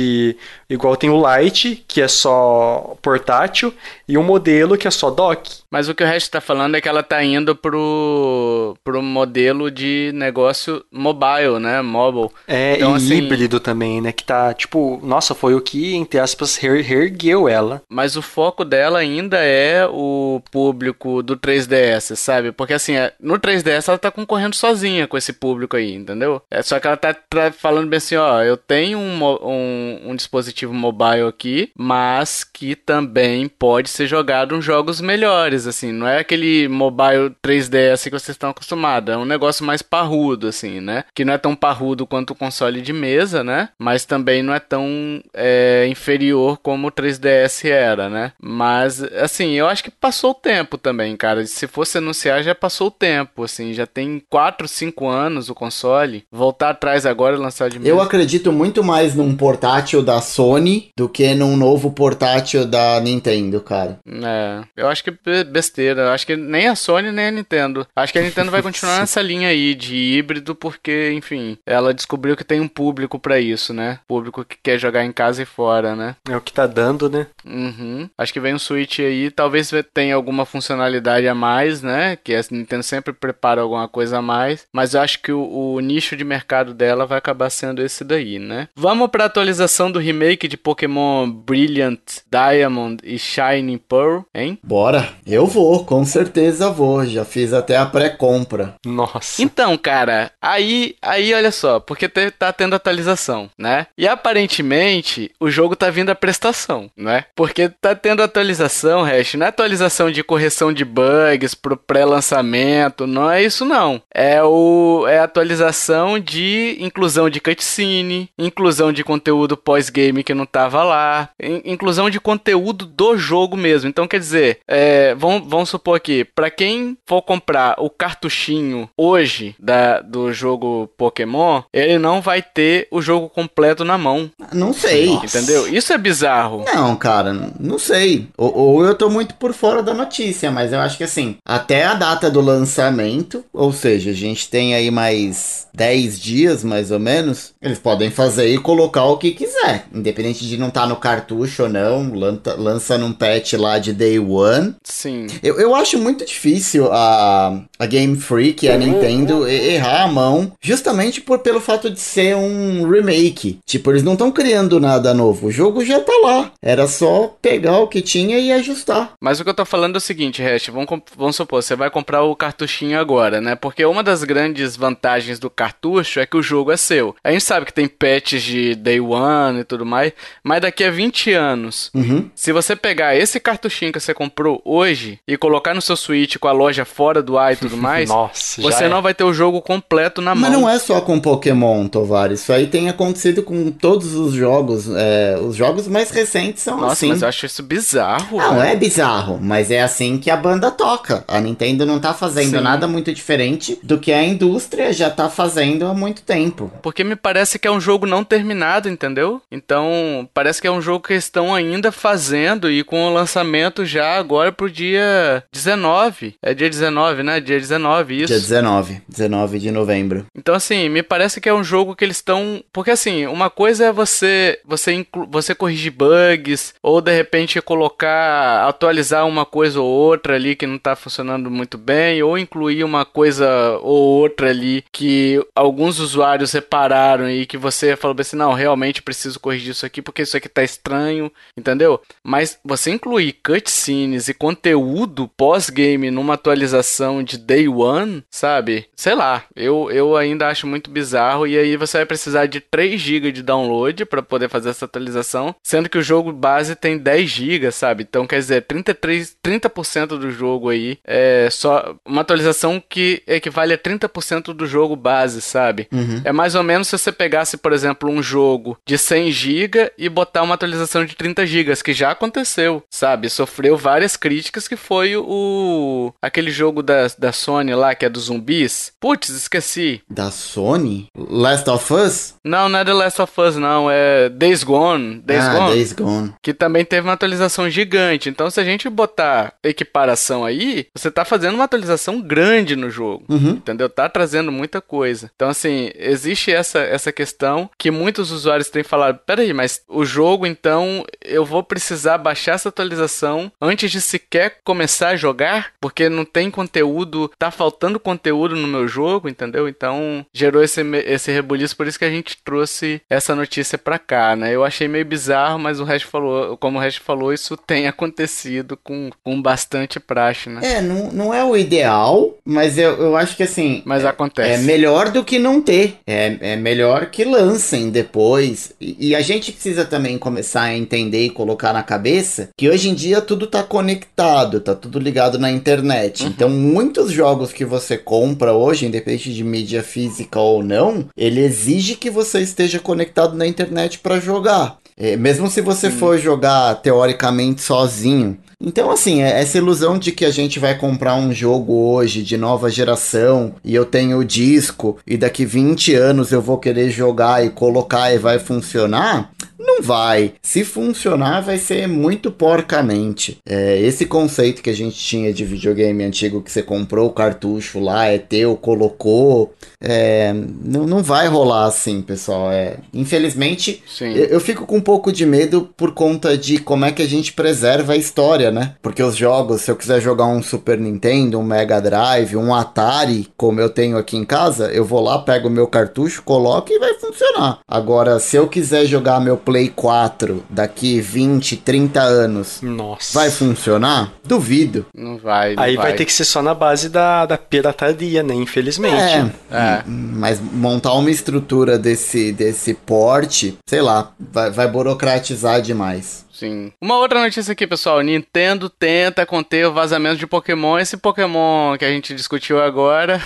S2: igual tem o Lite, que é só portátil, e um modelo que é só dock.
S1: Mas o que o resto tá falando é que ela tá indo pro, pro modelo de negócio mobile, né? Mobile.
S2: É, é, então, e assim, híbrido também, né? Que tá, tipo, nossa, foi o que, entre aspas, reergueu ela.
S1: Mas o foco dela ainda é o público do 3DS, sabe? Porque assim, é, no 3DS ela tá concorrendo sozinha com esse público aí, entendeu? É só que ela tá, tá falando bem assim, ó, eu tenho um, um, um dispositivo mobile aqui, mas que também pode ser jogado em jogos melhores, assim. Não é aquele mobile 3DS que vocês estão acostumados, é um negócio mais parrudo, assim, né? Que não é tão parrudo quanto o console de mesa, né? Mas também não é tão é, inferior como o 3DS era, né? Mas, assim, eu acho que passou o tempo também, cara. Se fosse anunciar, já passou o tempo, assim. Já tem 4, 5 anos o console. Voltar atrás agora e lançar de mesa.
S3: Eu acredito muito mais num portátil da Sony do que num novo portátil da Nintendo, cara.
S1: É, eu acho que é besteira. Eu acho que nem a Sony nem a Nintendo. Acho que a Nintendo vai continuar nessa linha aí de híbrido, porque, enfim, ela descobriu que que tem um público para isso, né? Público que quer jogar em casa e fora, né?
S2: É o que tá dando, né?
S1: Uhum. Acho que vem um Switch aí, talvez tenha alguma funcionalidade a mais, né? Que a Nintendo sempre prepara alguma coisa a mais, mas eu acho que o, o nicho de mercado dela vai acabar sendo esse daí, né? Vamos para atualização do remake de Pokémon Brilliant Diamond e Shining Pearl, hein?
S3: Bora. Eu vou, com certeza vou. Já fiz até a pré-compra.
S2: Nossa.
S1: Então, cara, aí, aí olha só, porque te, tá tendo atualização, né? E aparentemente o jogo tá vindo a prestação, né? Porque tá tendo atualização, Hash, não é atualização de correção de bugs pro pré-lançamento, não é isso não. É o é atualização de inclusão de cutscene, inclusão de conteúdo pós-game que não tava lá, inclusão de conteúdo do jogo mesmo. Então quer dizer, é, vamos, vamos supor aqui, para quem for comprar o cartuchinho hoje da, do jogo Pokémon, ele não vai ter o jogo completo na mão.
S3: Não sei.
S1: Entendeu? Isso é bizarro.
S3: Não, cara, não sei. Ou, ou, eu tô muito por fora da notícia, mas eu acho que assim, até a data do lançamento, ou seja, a gente tem aí mais 10 dias, mais ou menos, eles podem fazer e colocar o que quiser. Independente de não estar tá no cartucho ou não, lança, lança num patch lá de day one.
S1: Sim.
S3: Eu, eu acho muito difícil a, a Game Freak e a Nintendo errar a mão, justamente por, pelo fato de ser um remake. Tipo, eles não estão criando nada novo. O jogo já tá lá. Era só pegar o que tinha e ajustar.
S1: Mas o que eu tô falando é o seguinte, Hash, vamos, vamos supor, você vai comprar o cartuchinho agora, né? Porque uma das grandes vantagens do cartucho é que o jogo é seu. A gente sabe que tem patches de day one e tudo mais, mas daqui a 20 anos,
S3: uhum.
S1: se você pegar esse cartuchinho que você comprou hoje e colocar no seu Switch com a loja fora do ar e tudo mais,
S2: Nossa,
S1: você não
S2: é.
S1: vai ter o jogo completo na
S3: mas
S1: mão.
S3: Mas não é só com Pokémon, Tovar. Isso aí tem acontecido com todos os jogos. É, os jogos mais recentes são
S1: Nossa,
S3: assim.
S1: mas eu acho isso bizarro.
S3: Não, é bizarro, mas é assim que a banda toca. A Nintendo não tá fazendo Sim. nada muito diferente do que a indústria já tá fazendo há muito tempo.
S1: Porque me parece que é um jogo não terminado, entendeu? Então, parece que é um jogo que estão ainda fazendo e com o lançamento já agora pro dia 19. É dia 19, né? Dia 19, isso?
S3: Dia 19, 19 de novembro.
S1: Então, assim, me parece que é um jogo que eles estão. Porque, assim, uma coisa é você você, inclu... você corrigir bugs, ou de repente colocar, atualizar uma coisa ou outra ali que não tá funcionando muito bem, ou incluir uma coisa ou outra ali que alguns usuários repararam e que você falou assim: não, realmente preciso corrigir isso aqui porque isso aqui tá estranho, entendeu? Mas você incluir cutscenes e conteúdo pós-game numa atualização de day one, sabe? Sei lá, eu, eu ainda acho muito bizarro. E aí você vai precisar de 3 GB de download para poder fazer essa atualização, sendo que o jogo base tem 10 GB, sabe? Então quer dizer, 33, 30% do jogo aí é só uma atualização que equivale a 30% do jogo base, sabe?
S3: Uhum.
S1: É mais ou menos se você pegasse, por exemplo, um jogo de 100 GB e botar uma atualização de 30 GB, que já aconteceu, sabe? Sofreu várias críticas que foi o aquele jogo da, da Sony lá que é dos zumbis. Putz, esqueci.
S3: Da Sony? Last of Us?
S1: Não, não é The Last of Us, não. É Days Gone. Days
S3: ah,
S1: Gone.
S3: Days Gone.
S1: Que também teve uma atualização gigante. Então, se a gente botar equiparação aí, você tá fazendo uma atualização grande no jogo.
S3: Uhum.
S1: Entendeu? Tá trazendo muita coisa. Então, assim, existe essa, essa questão que muitos usuários têm falado: peraí, mas o jogo, então, eu vou precisar baixar essa atualização antes de sequer começar a jogar? Porque não tem conteúdo, tá faltando conteúdo no meu jogo, entendeu? Então, gerou esse, esse rebuliço, por isso que a gente trouxe essa notícia pra cá, né? Eu achei meio bizarro, mas o resto falou, como o resto falou, isso tem acontecido com, com bastante praxe, né?
S3: É, não, não é o ideal, mas eu, eu acho que assim.
S1: Mas
S3: é,
S1: acontece.
S3: É melhor do que não ter. É, é melhor que lancem depois. E, e a gente precisa também começar a entender e colocar na cabeça que hoje em dia tudo tá conectado, tá tudo ligado na internet.
S1: Uhum.
S3: Então, muitos jogos que você compra hoje, independente de mídia física ou não, ele exige que você esteja conectado na internet para jogar. É, mesmo se você for jogar teoricamente sozinho. Então, assim, é essa ilusão de que a gente vai comprar um jogo hoje de nova geração e eu tenho o disco e daqui 20 anos eu vou querer jogar e colocar e vai funcionar. Não vai. Se funcionar, vai ser muito porcamente. É, esse conceito que a gente tinha de videogame antigo, que você comprou o cartucho lá, é teu, colocou. É, não, não vai rolar assim, pessoal. É, infelizmente, eu, eu fico com um pouco de medo por conta de como é que a gente preserva a história, né? Porque os jogos, se eu quiser jogar um Super Nintendo, um Mega Drive, um Atari, como eu tenho aqui em casa, eu vou lá, pego o meu cartucho, coloco e vai funcionar. Agora, se eu quiser jogar meu Play 4 daqui 20, 30 anos,
S2: Nossa.
S3: vai funcionar? Duvido.
S1: Não vai. Não
S2: Aí vai. ter que ser só na base da, da pirataria, né? Infelizmente.
S3: É,
S1: É.
S3: mas montar uma estrutura desse, desse porte, sei lá, vai, vai burocratizar demais.
S1: Sim. Uma outra notícia aqui, pessoal. Nintendo tenta conter o vazamento de Pokémon. Esse Pokémon que a gente discutiu agora.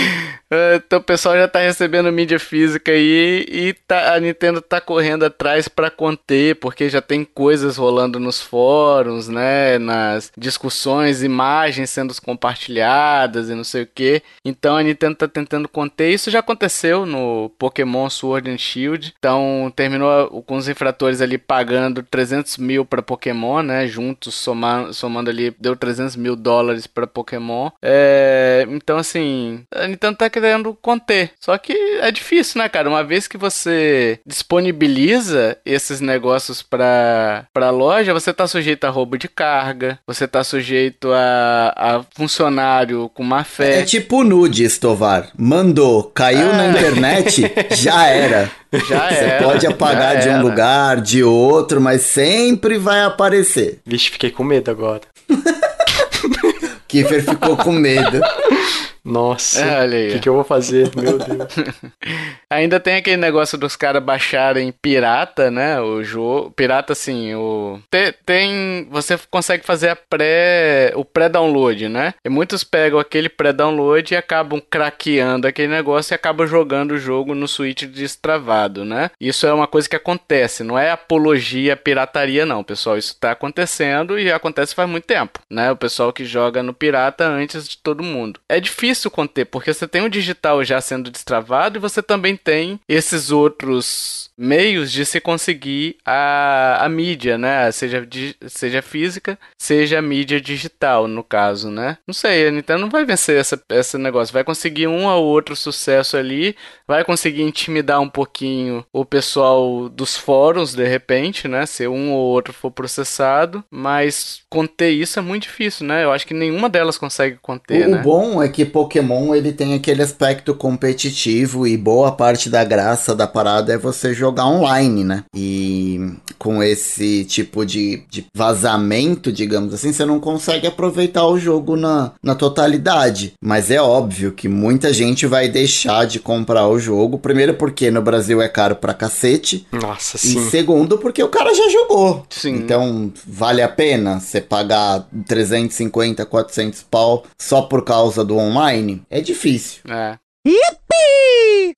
S1: então o pessoal já tá recebendo mídia física aí e tá, a Nintendo tá correndo atrás para conter, porque já tem coisas rolando nos fóruns, né? Nas discussões, imagens sendo compartilhadas e não sei o que. Então a Nintendo tá tentando conter. Isso já aconteceu no Pokémon Sword and Shield. Então terminou com os infratores ali pagando 300 mil para Pokémon, né? Juntos, somando, somando ali, deu 300 mil dólares para Pokémon. É, então, assim, a Nintendo tá querendo conter. Só que é difícil, né, cara? Uma vez que você disponibiliza esses negócios pra, pra loja, você tá sujeito a roubo de carga, você tá sujeito a, a funcionário com má fé.
S3: É tipo nudes, Tovar. Mandou, caiu
S1: É.
S3: na internet, já era.
S1: Já
S3: Você
S1: era,
S3: pode apagar de um
S1: era.
S3: lugar, de outro, mas sempre vai aparecer.
S2: Vixe, fiquei com medo agora.
S3: Kiefer ficou com medo.
S2: Nossa.
S1: É.
S2: O que, que eu vou fazer? Meu Deus.
S1: Ainda tem aquele negócio dos caras baixarem pirata, né? O jogo. Pirata, assim, o. Te- Tem. Você consegue fazer a pré. o pré-download, né? E muitos pegam aquele pré-download e acabam craqueando aquele negócio e acabam jogando o jogo no Switch destravado, né? Isso é uma coisa que acontece, não é apologia à pirataria, não, pessoal. Isso tá acontecendo e acontece faz muito tempo, né? O pessoal que joga no pirata antes de todo mundo. É difícil conter, porque você tem o digital já sendo destravado e você também tem esses outros meios de se conseguir a, a mídia, né? Seja, seja física, seja mídia digital, no caso, né? Não sei, a Nintendo não vai vencer essa, esse negócio. Vai conseguir um ou outro sucesso ali, vai conseguir intimidar um pouquinho o pessoal dos fóruns, de repente, né? Se um ou outro for processado, mas conter isso é muito difícil, né? Eu acho que nenhuma delas consegue conter,
S3: o,
S1: né?
S3: O bom é que Pokémon, ele tem aquele aspecto competitivo e boa parte da graça da parada é você jogar online, né? E com esse tipo de, de vazamento, digamos assim, você não consegue aproveitar o jogo na, na totalidade. Mas é óbvio que muita gente vai deixar de comprar o jogo. Primeiro porque no Brasil é caro pra cacete.
S2: Nossa, sim.
S3: E segundo porque o cara já jogou.
S1: Sim.
S3: Então vale a pena você pagar 350, 400 pau só por causa do online? É difícil.
S1: É.
S4: Yippee!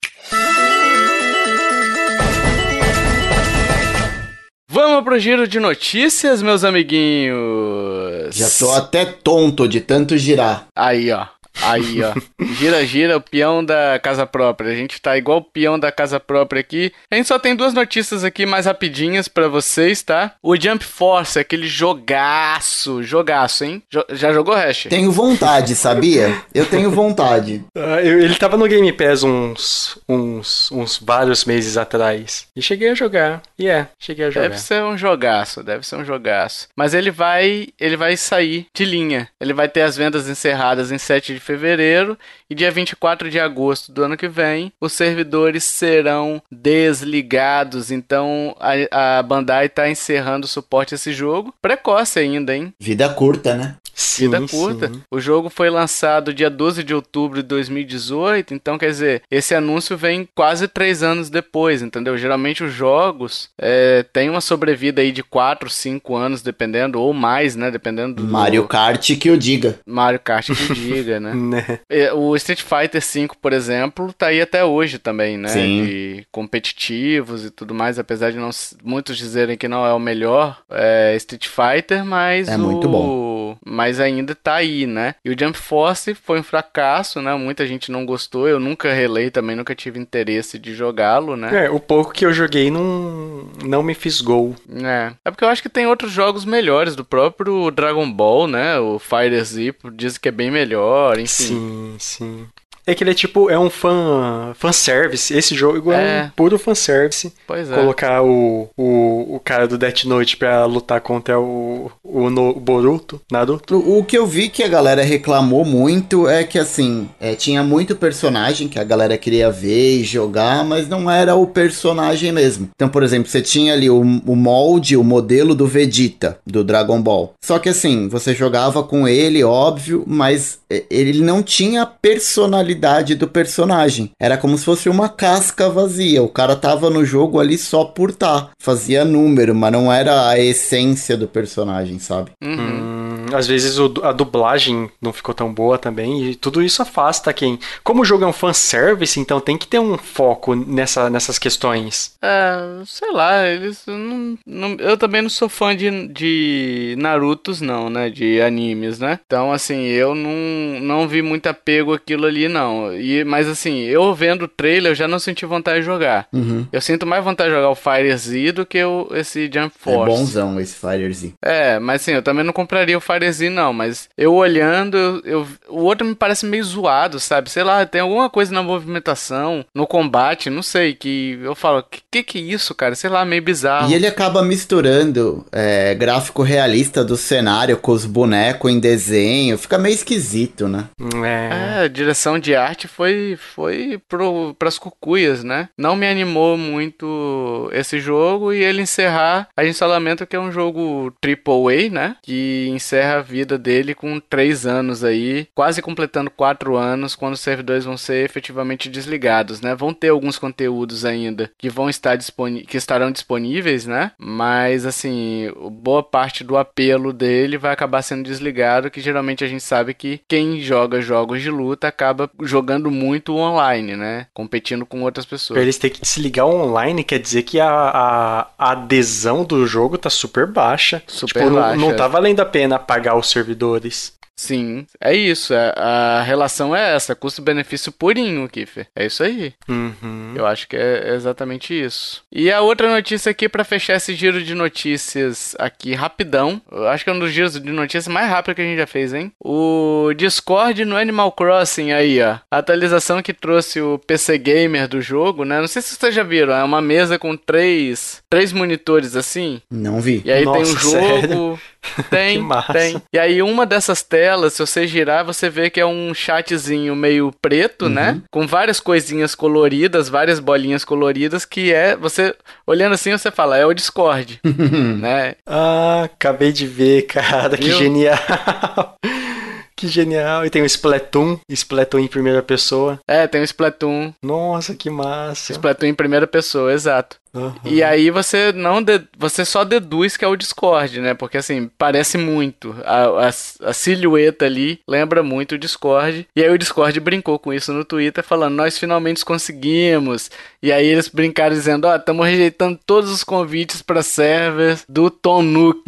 S1: Vamos pro giro de notícias, meus amiguinhos.
S3: Já tô até tonto de tanto girar.
S1: Aí, ó. Aí, ó. Gira, gira, o peão da casa própria. A gente tá igual o peão da casa própria aqui. A gente só tem duas notícias aqui mais rapidinhas para vocês, tá? O Jump Force, aquele jogaço, jogaço, hein? Jo já jogou Hash?
S3: Tenho vontade, sabia? Eu tenho vontade.
S2: Uh, eu, ele tava no Game Pass uns, uns, uns vários meses atrás. E cheguei a jogar. E yeah, é, cheguei a jogar.
S1: Deve ser um jogaço, deve ser um jogaço. Mas ele vai, ele vai sair de linha. Ele vai ter as vendas encerradas em 7 de fevereiro e dia 24 de agosto do ano que vem os servidores serão desligados. Então a, a Bandai está encerrando o suporte a esse jogo. Precoce ainda, hein?
S3: Vida curta, né?
S1: Sim, vida curta. Sim. O jogo foi lançado dia 12 de outubro de 2018, então quer dizer, esse anúncio vem quase três anos depois, entendeu? Geralmente os jogos é, têm uma sobrevida aí de 4, 5 anos, dependendo, ou mais, né? Dependendo do.
S3: Mario Kart que o diga.
S1: Mario Kart que o diga, né? né? o Street Fighter V, por exemplo, tá aí até hoje também, né?
S3: Sim.
S1: De competitivos e tudo mais, apesar de não, muitos dizerem que não é o melhor é, Street Fighter, mas.
S3: É
S1: o...
S3: muito bom.
S1: Mas mas ainda tá aí, né? E o Jump Force foi um fracasso, né? Muita gente não gostou, eu nunca relei também, nunca tive interesse de jogá-lo, né?
S2: É, o pouco que eu joguei não, não me fisgou.
S1: É. É porque eu acho que tem outros jogos melhores, do próprio Dragon Ball, né? O Fire Z diz que é bem melhor, enfim.
S2: Sim, sim. É que ele é tipo, é um fan, fan service. Esse jogo é, é um puro fanservice.
S1: Pois é.
S2: Colocar o, o, o cara do Death Note pra lutar contra o, o, no, o Boruto, Naruto.
S3: O, o, que eu vi que a galera reclamou muito é que, assim, é, tinha muito personagem que a galera queria ver e jogar, mas não era o personagem mesmo. Então, por exemplo, você tinha ali o, o molde, o modelo do Vegeta, do Dragon Ball. Só que, assim, você jogava com ele, óbvio, mas é, ele não tinha personalidade personalidade do personagem. Era como se fosse uma casca vazia. O cara tava no jogo ali só por tá. Fazia número, mas não era a essência do personagem, sabe?
S1: Uhum.
S2: Às vezes o, a dublagem não ficou tão boa também. E tudo isso afasta quem. Como o jogo é um fanservice, então tem que ter um foco nessa, nessas questões.
S1: É, sei lá, eles. Não, não, eu também não sou fã de, de Narutos, não, né? De animes, né? Então, assim, eu não, não vi muito apego aquilo ali, não não. E, mas assim, eu vendo o trailer, eu já não senti vontade de jogar.
S3: Uhum.
S1: Eu sinto mais vontade de jogar o Fire Z do que o, esse Jump Force.
S3: É bonzão esse Fire Z.
S1: É, mas assim, eu também não compraria o Fire Z, não. Mas eu olhando, eu, eu, o outro me parece meio zoado, sabe? Sei lá, tem alguma coisa na movimentação, no combate, não sei, que eu falo, que que, que é isso, cara? Sei lá, meio bizarro.
S3: E ele acaba misturando é, gráfico realista do cenário com os bonecos em desenho. Fica meio esquisito, né?
S1: É, é direção de arte foi, foi pro, pras cucuias, né? Não me animou muito esse jogo e ele encerrar. A gente só lamenta que é um jogo AAA, né? Que encerra a vida dele com três anos aí, quase completando quatro anos, quando os servidores vão ser efetivamente desligados, né? Vão ter alguns conteúdos ainda que vão estar disponíveis, que estarão disponíveis, né? Mas assim, boa parte do apelo dele vai acabar sendo desligado, que geralmente a gente sabe que quem joga jogos de luta acaba jogando muito online, né? Competindo com outras pessoas.
S2: Eles têm que desligar o online, quer dizer que a, a, a adesão do jogo tá super baixa.
S1: Super
S2: tipo,
S1: baixa.
S2: Não, não tá valendo a pena pagar os servidores.
S1: Sim, é isso. é- a relação é essa, custo-benefício purinho, Kiffer. É isso aí.
S2: Uhum.
S1: Eu acho que é exatamente isso. E a outra notícia aqui pra fechar esse giro de notícias aqui rapidão. Eu acho que é um dos giros de notícias mais rápidos que a gente já fez, hein? O Discord no Animal Crossing aí, ó. A atualização que trouxe o PC gamer do jogo, né? Não sei se vocês já viram, é uma mesa com três, três monitores assim.
S3: Não vi.
S1: E aí tem um
S2: Nossa,
S1: jogo.
S2: sério?
S1: Tem,
S2: Que
S1: tem. E aí uma dessas telas, se você girar, você vê que é um chatzinho meio preto, né? Com várias coisinhas coloridas, várias bolinhas coloridas, que é, você, olhando assim, você fala, é o Discord, né?
S2: Ah, acabei de ver, cara. Que
S1: Viu?
S2: genial. que genial. E tem o Splatoon. Splatoon em primeira pessoa.
S1: É, tem o Splatoon,
S2: Nossa, que massa.
S1: Splatoon em primeira pessoa, exato.
S2: Aham.
S1: E aí você não de- você só deduz que é o Discord, né? Porque assim, parece muito. A, a, a silhueta ali lembra muito o Discord. E aí o Discord brincou com isso no Twitter, falando: Nós finalmente conseguimos. E aí eles brincaram dizendo: Ó, estamos rejeitando todos os convites para servers do Tom Nook,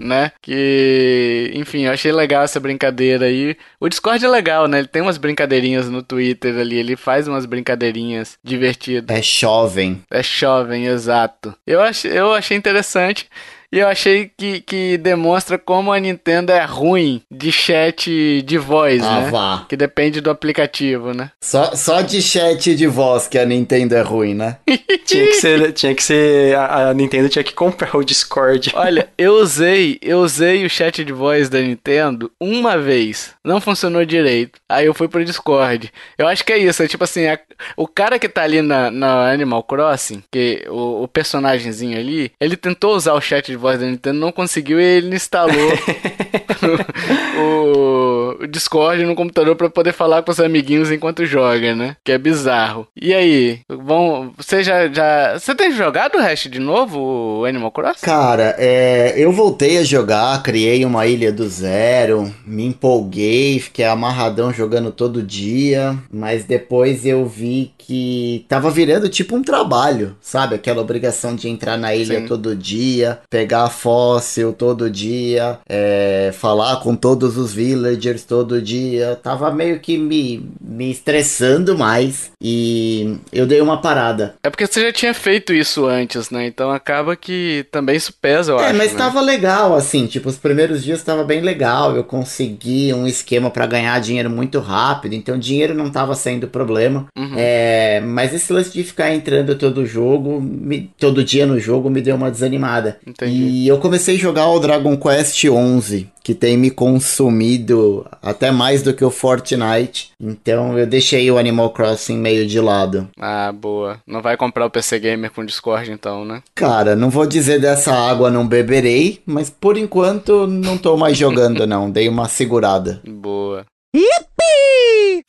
S1: né? Que, enfim, eu achei legal essa brincadeira aí. O Discord é legal, né? Ele tem umas brincadeirinhas no Twitter ali, ele faz umas brincadeirinhas divertidas.
S3: É jovem.
S1: É jovem, exato. Eu achei, eu achei interessante. E eu achei que, que demonstra como a Nintendo é ruim de chat de voz,
S3: Ah,
S1: né?
S3: vá.
S1: Que depende do aplicativo, né?
S3: Só, só de chat de voz que a Nintendo é ruim, né?
S2: Tinha que ser. Tinha que ser a, a Nintendo tinha que comprar o Discord.
S1: Olha, eu usei, eu usei o chat de voz da Nintendo uma vez. Não funcionou direito. Aí eu fui pro Discord. Eu acho que é isso. É tipo assim, a- o cara que tá ali na, na Animal Crossing, que o, o personagemzinho ali, ele tentou usar o chat de voz da Nintendo, não conseguiu e ele instalou o, o Discord no computador pra poder falar com os amiguinhos enquanto joga, né? Que é bizarro. E aí, vão, você já, já, você tem jogado o resto de novo, o Animal Crossing?
S3: Cara, é, eu voltei a jogar, criei uma ilha do zero, me empolguei, fiquei amarradão jogando todo dia, mas depois eu vi que tava virando tipo um trabalho, sabe? Aquela obrigação de entrar na ilha
S1: Sim.
S3: todo dia, pegar fóssil todo dia, é, falar com todos os villagers todo dia. Tava meio que me, me estressando mais e eu dei uma parada.
S1: É porque você já tinha feito isso antes, né? Então acaba que também isso pesa, eu
S3: É,
S1: acho.
S3: mas
S1: né?
S3: tava legal, assim, tipo, os primeiros dias tava bem legal, eu consegui um esquema pra ganhar dinheiro muito rápido, então dinheiro não tava sendo problema.
S1: Uhum.
S3: É, mas esse lance de ficar entrando todo jogo, me- todo dia no jogo, me deu uma desanimada.
S1: Entendi.
S3: E eu comecei a jogar o Dragon Quest 11, que tem me consumido até mais do que o Fortnite, então eu deixei o Animal Crossing meio de lado.
S1: Ah, boa. Não vai comprar o PC Gamer com Discord, então, né?
S3: Cara, não vou dizer dessa água não beberei, mas por enquanto não tô mais jogando não, dei uma segurada.
S1: Boa.
S4: Yippee!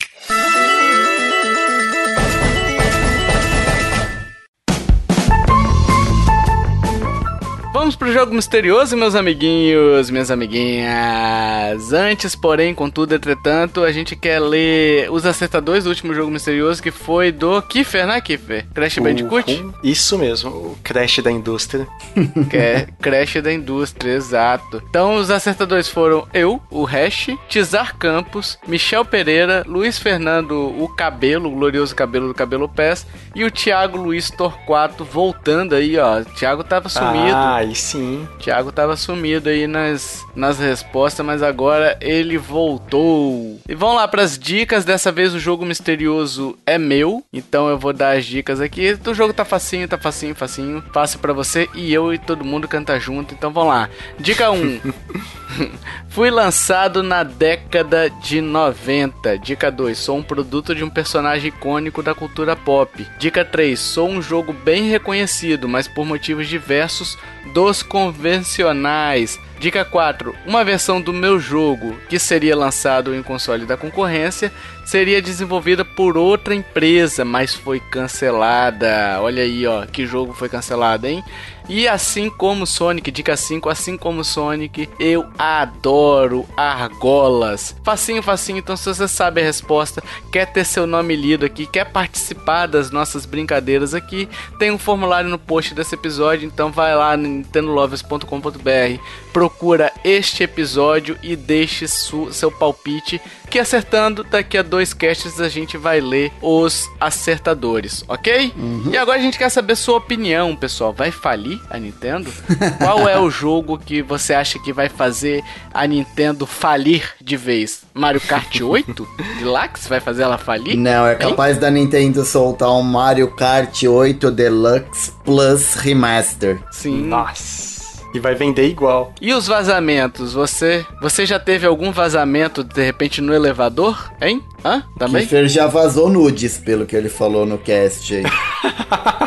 S1: Vamos pro jogo misterioso, meus amiguinhos, minhas amiguinhas. Antes, porém, contudo, entretanto, a gente quer ler os acertadores do último jogo misterioso que foi do Kiefer, né, Kiefer? Crash Bandicoot?
S2: Uhum. Isso mesmo, o Crash da indústria.
S1: que é Crash da Indústria, exato. Então, os acertadores foram eu, o Hash, Tizar Campos, Michel Pereira, Luiz Fernando, o Cabelo, o glorioso Cabelo do Cabelo Pés, e o Thiago Luiz Torquato voltando aí, ó. O Thiago tava sumido.
S2: Ah, aí sim.
S1: Thiago tava sumido aí nas, nas respostas, mas agora ele voltou. E vamos lá pras dicas. Dessa vez o jogo misterioso é meu, então eu vou dar as dicas aqui. O jogo tá facinho, tá facinho, facinho. Fácil pra você e eu e todo mundo canta junto. Então vamos lá. Dica 1. Fui lançado na década de 90. Dica 2. Sou um produto de um personagem icônico da cultura pop. Dica 3. Sou um jogo bem reconhecido, mas por motivos diversos dos convencionais. Dica 4. Uma versão do meu jogo, que seria lançado em console da concorrência, seria desenvolvida por outra empresa, mas foi cancelada. Olha aí, ó, que jogo foi cancelado, hein? E assim como Sonic, dica 5, assim como Sonic, eu adoro argolas. Facinho, facinho, então se você sabe a resposta, quer ter seu nome lido aqui, quer participar das nossas brincadeiras aqui, tem um formulário no post desse episódio, então vai lá no nintendolovers.com.br procura este episódio e deixe seu palpite. Que acertando, daqui a dois casts a gente vai ler os acertadores, ok? Uhum. E agora a gente quer saber sua opinião, pessoal. Vai falir a Nintendo? Qual é o jogo que você acha que vai fazer a Nintendo falir de vez? Mario Kart 8? Deluxe vai fazer ela falir?
S3: Não, é capaz hein? da Nintendo soltar um Mario Kart 8 Deluxe Plus Remaster.
S1: Sim.
S2: Nossa. E vai vender igual.
S1: E os vazamentos? Você você já teve algum vazamento de repente no elevador? Hein? Hã? Também?
S3: Kiefer já vazou nudes, pelo que ele falou no cast aí.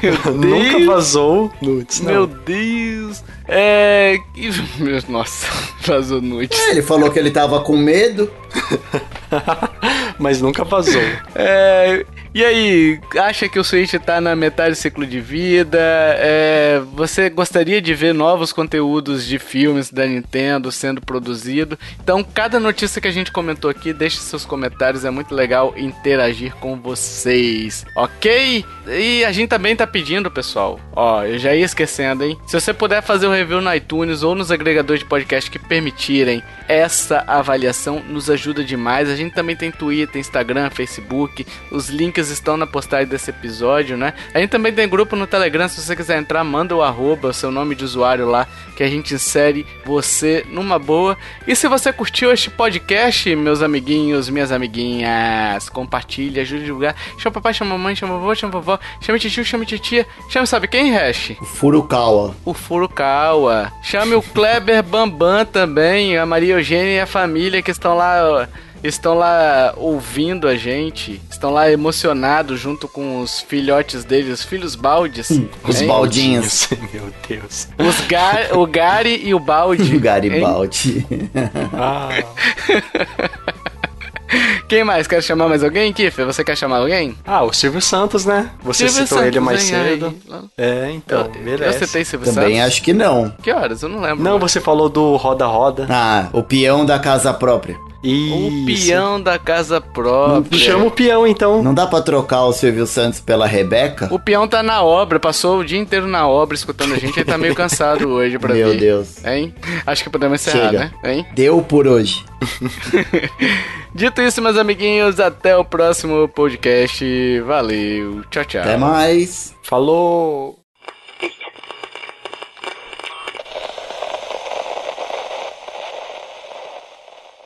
S2: Nunca vazou nudes,
S1: não. Meu Deus. É. Nossa, vazou nudes.
S3: É, ele falou que ele tava com medo.
S2: Mas nunca vazou.
S1: É. E aí, acha que o Switch tá na metade do ciclo de vida? É, você gostaria de ver novos conteúdos de filmes da Nintendo sendo produzido? Então, cada notícia que a gente comentou aqui, deixe seus comentários, é muito legal interagir com vocês, ok? E a gente também tá pedindo, pessoal, ó, eu já ia esquecendo, hein? Se você puder fazer um review no iTunes ou nos agregadores de podcast que permitirem essa avaliação, nos ajuda demais. A gente também tem Twitter, Instagram, Facebook, os links estão na postagem desse episódio, né? A gente também tem grupo no Telegram, se você quiser entrar, manda o arroba, seu nome de usuário lá, que a gente insere você numa boa. E se você curtiu este podcast, meus amiguinhos, minhas amiguinhas, compartilha, ajude a divulgar. Chama papai, chama mamãe, chama vovô, chama vovó, chame tio, chame titia, chame sabe quem, Hash?
S3: O Furukawa.
S1: O Furukawa. Chame o Kleber Bambam também, a Maria Eugênia e a família que estão lá estão lá ouvindo a gente, estão lá emocionados junto com os filhotes deles, os filhos baldes. Hum,
S3: os baldinhos.
S2: Meu Deus.
S1: Os gar, o Gary e o balde.
S3: o Gary e balde. ah.
S1: Quem mais? Quer chamar mais alguém, Kiffer? Você quer chamar alguém?
S2: Ah, o Silvio Santos, né? Você Silvio citou Santos, ele mais cedo. Aí. É, então,
S1: eu,
S2: beleza.
S1: Você tem Silvio
S3: Também
S1: Santos?
S3: acho que não.
S1: Que horas? Eu não lembro.
S2: Não, você falou do Roda Roda.
S3: Ah, o peão da casa própria.
S1: Isso. O peão da casa própria.
S2: Chama o peão, então.
S3: Não dá pra trocar o Silvio Santos pela Rebeca?
S1: O peão tá na obra, passou o dia inteiro na obra escutando a gente, ele tá meio cansado hoje pra
S3: Meu
S1: vir.
S3: Deus.
S1: Hein? Acho que podemos encerrar,
S3: Chega.
S1: né? Hein?
S3: Deu por hoje.
S1: Dito isso, meus amiguinhos, até o próximo podcast. Valeu. Tchau, tchau.
S3: Até mais.
S2: Falou.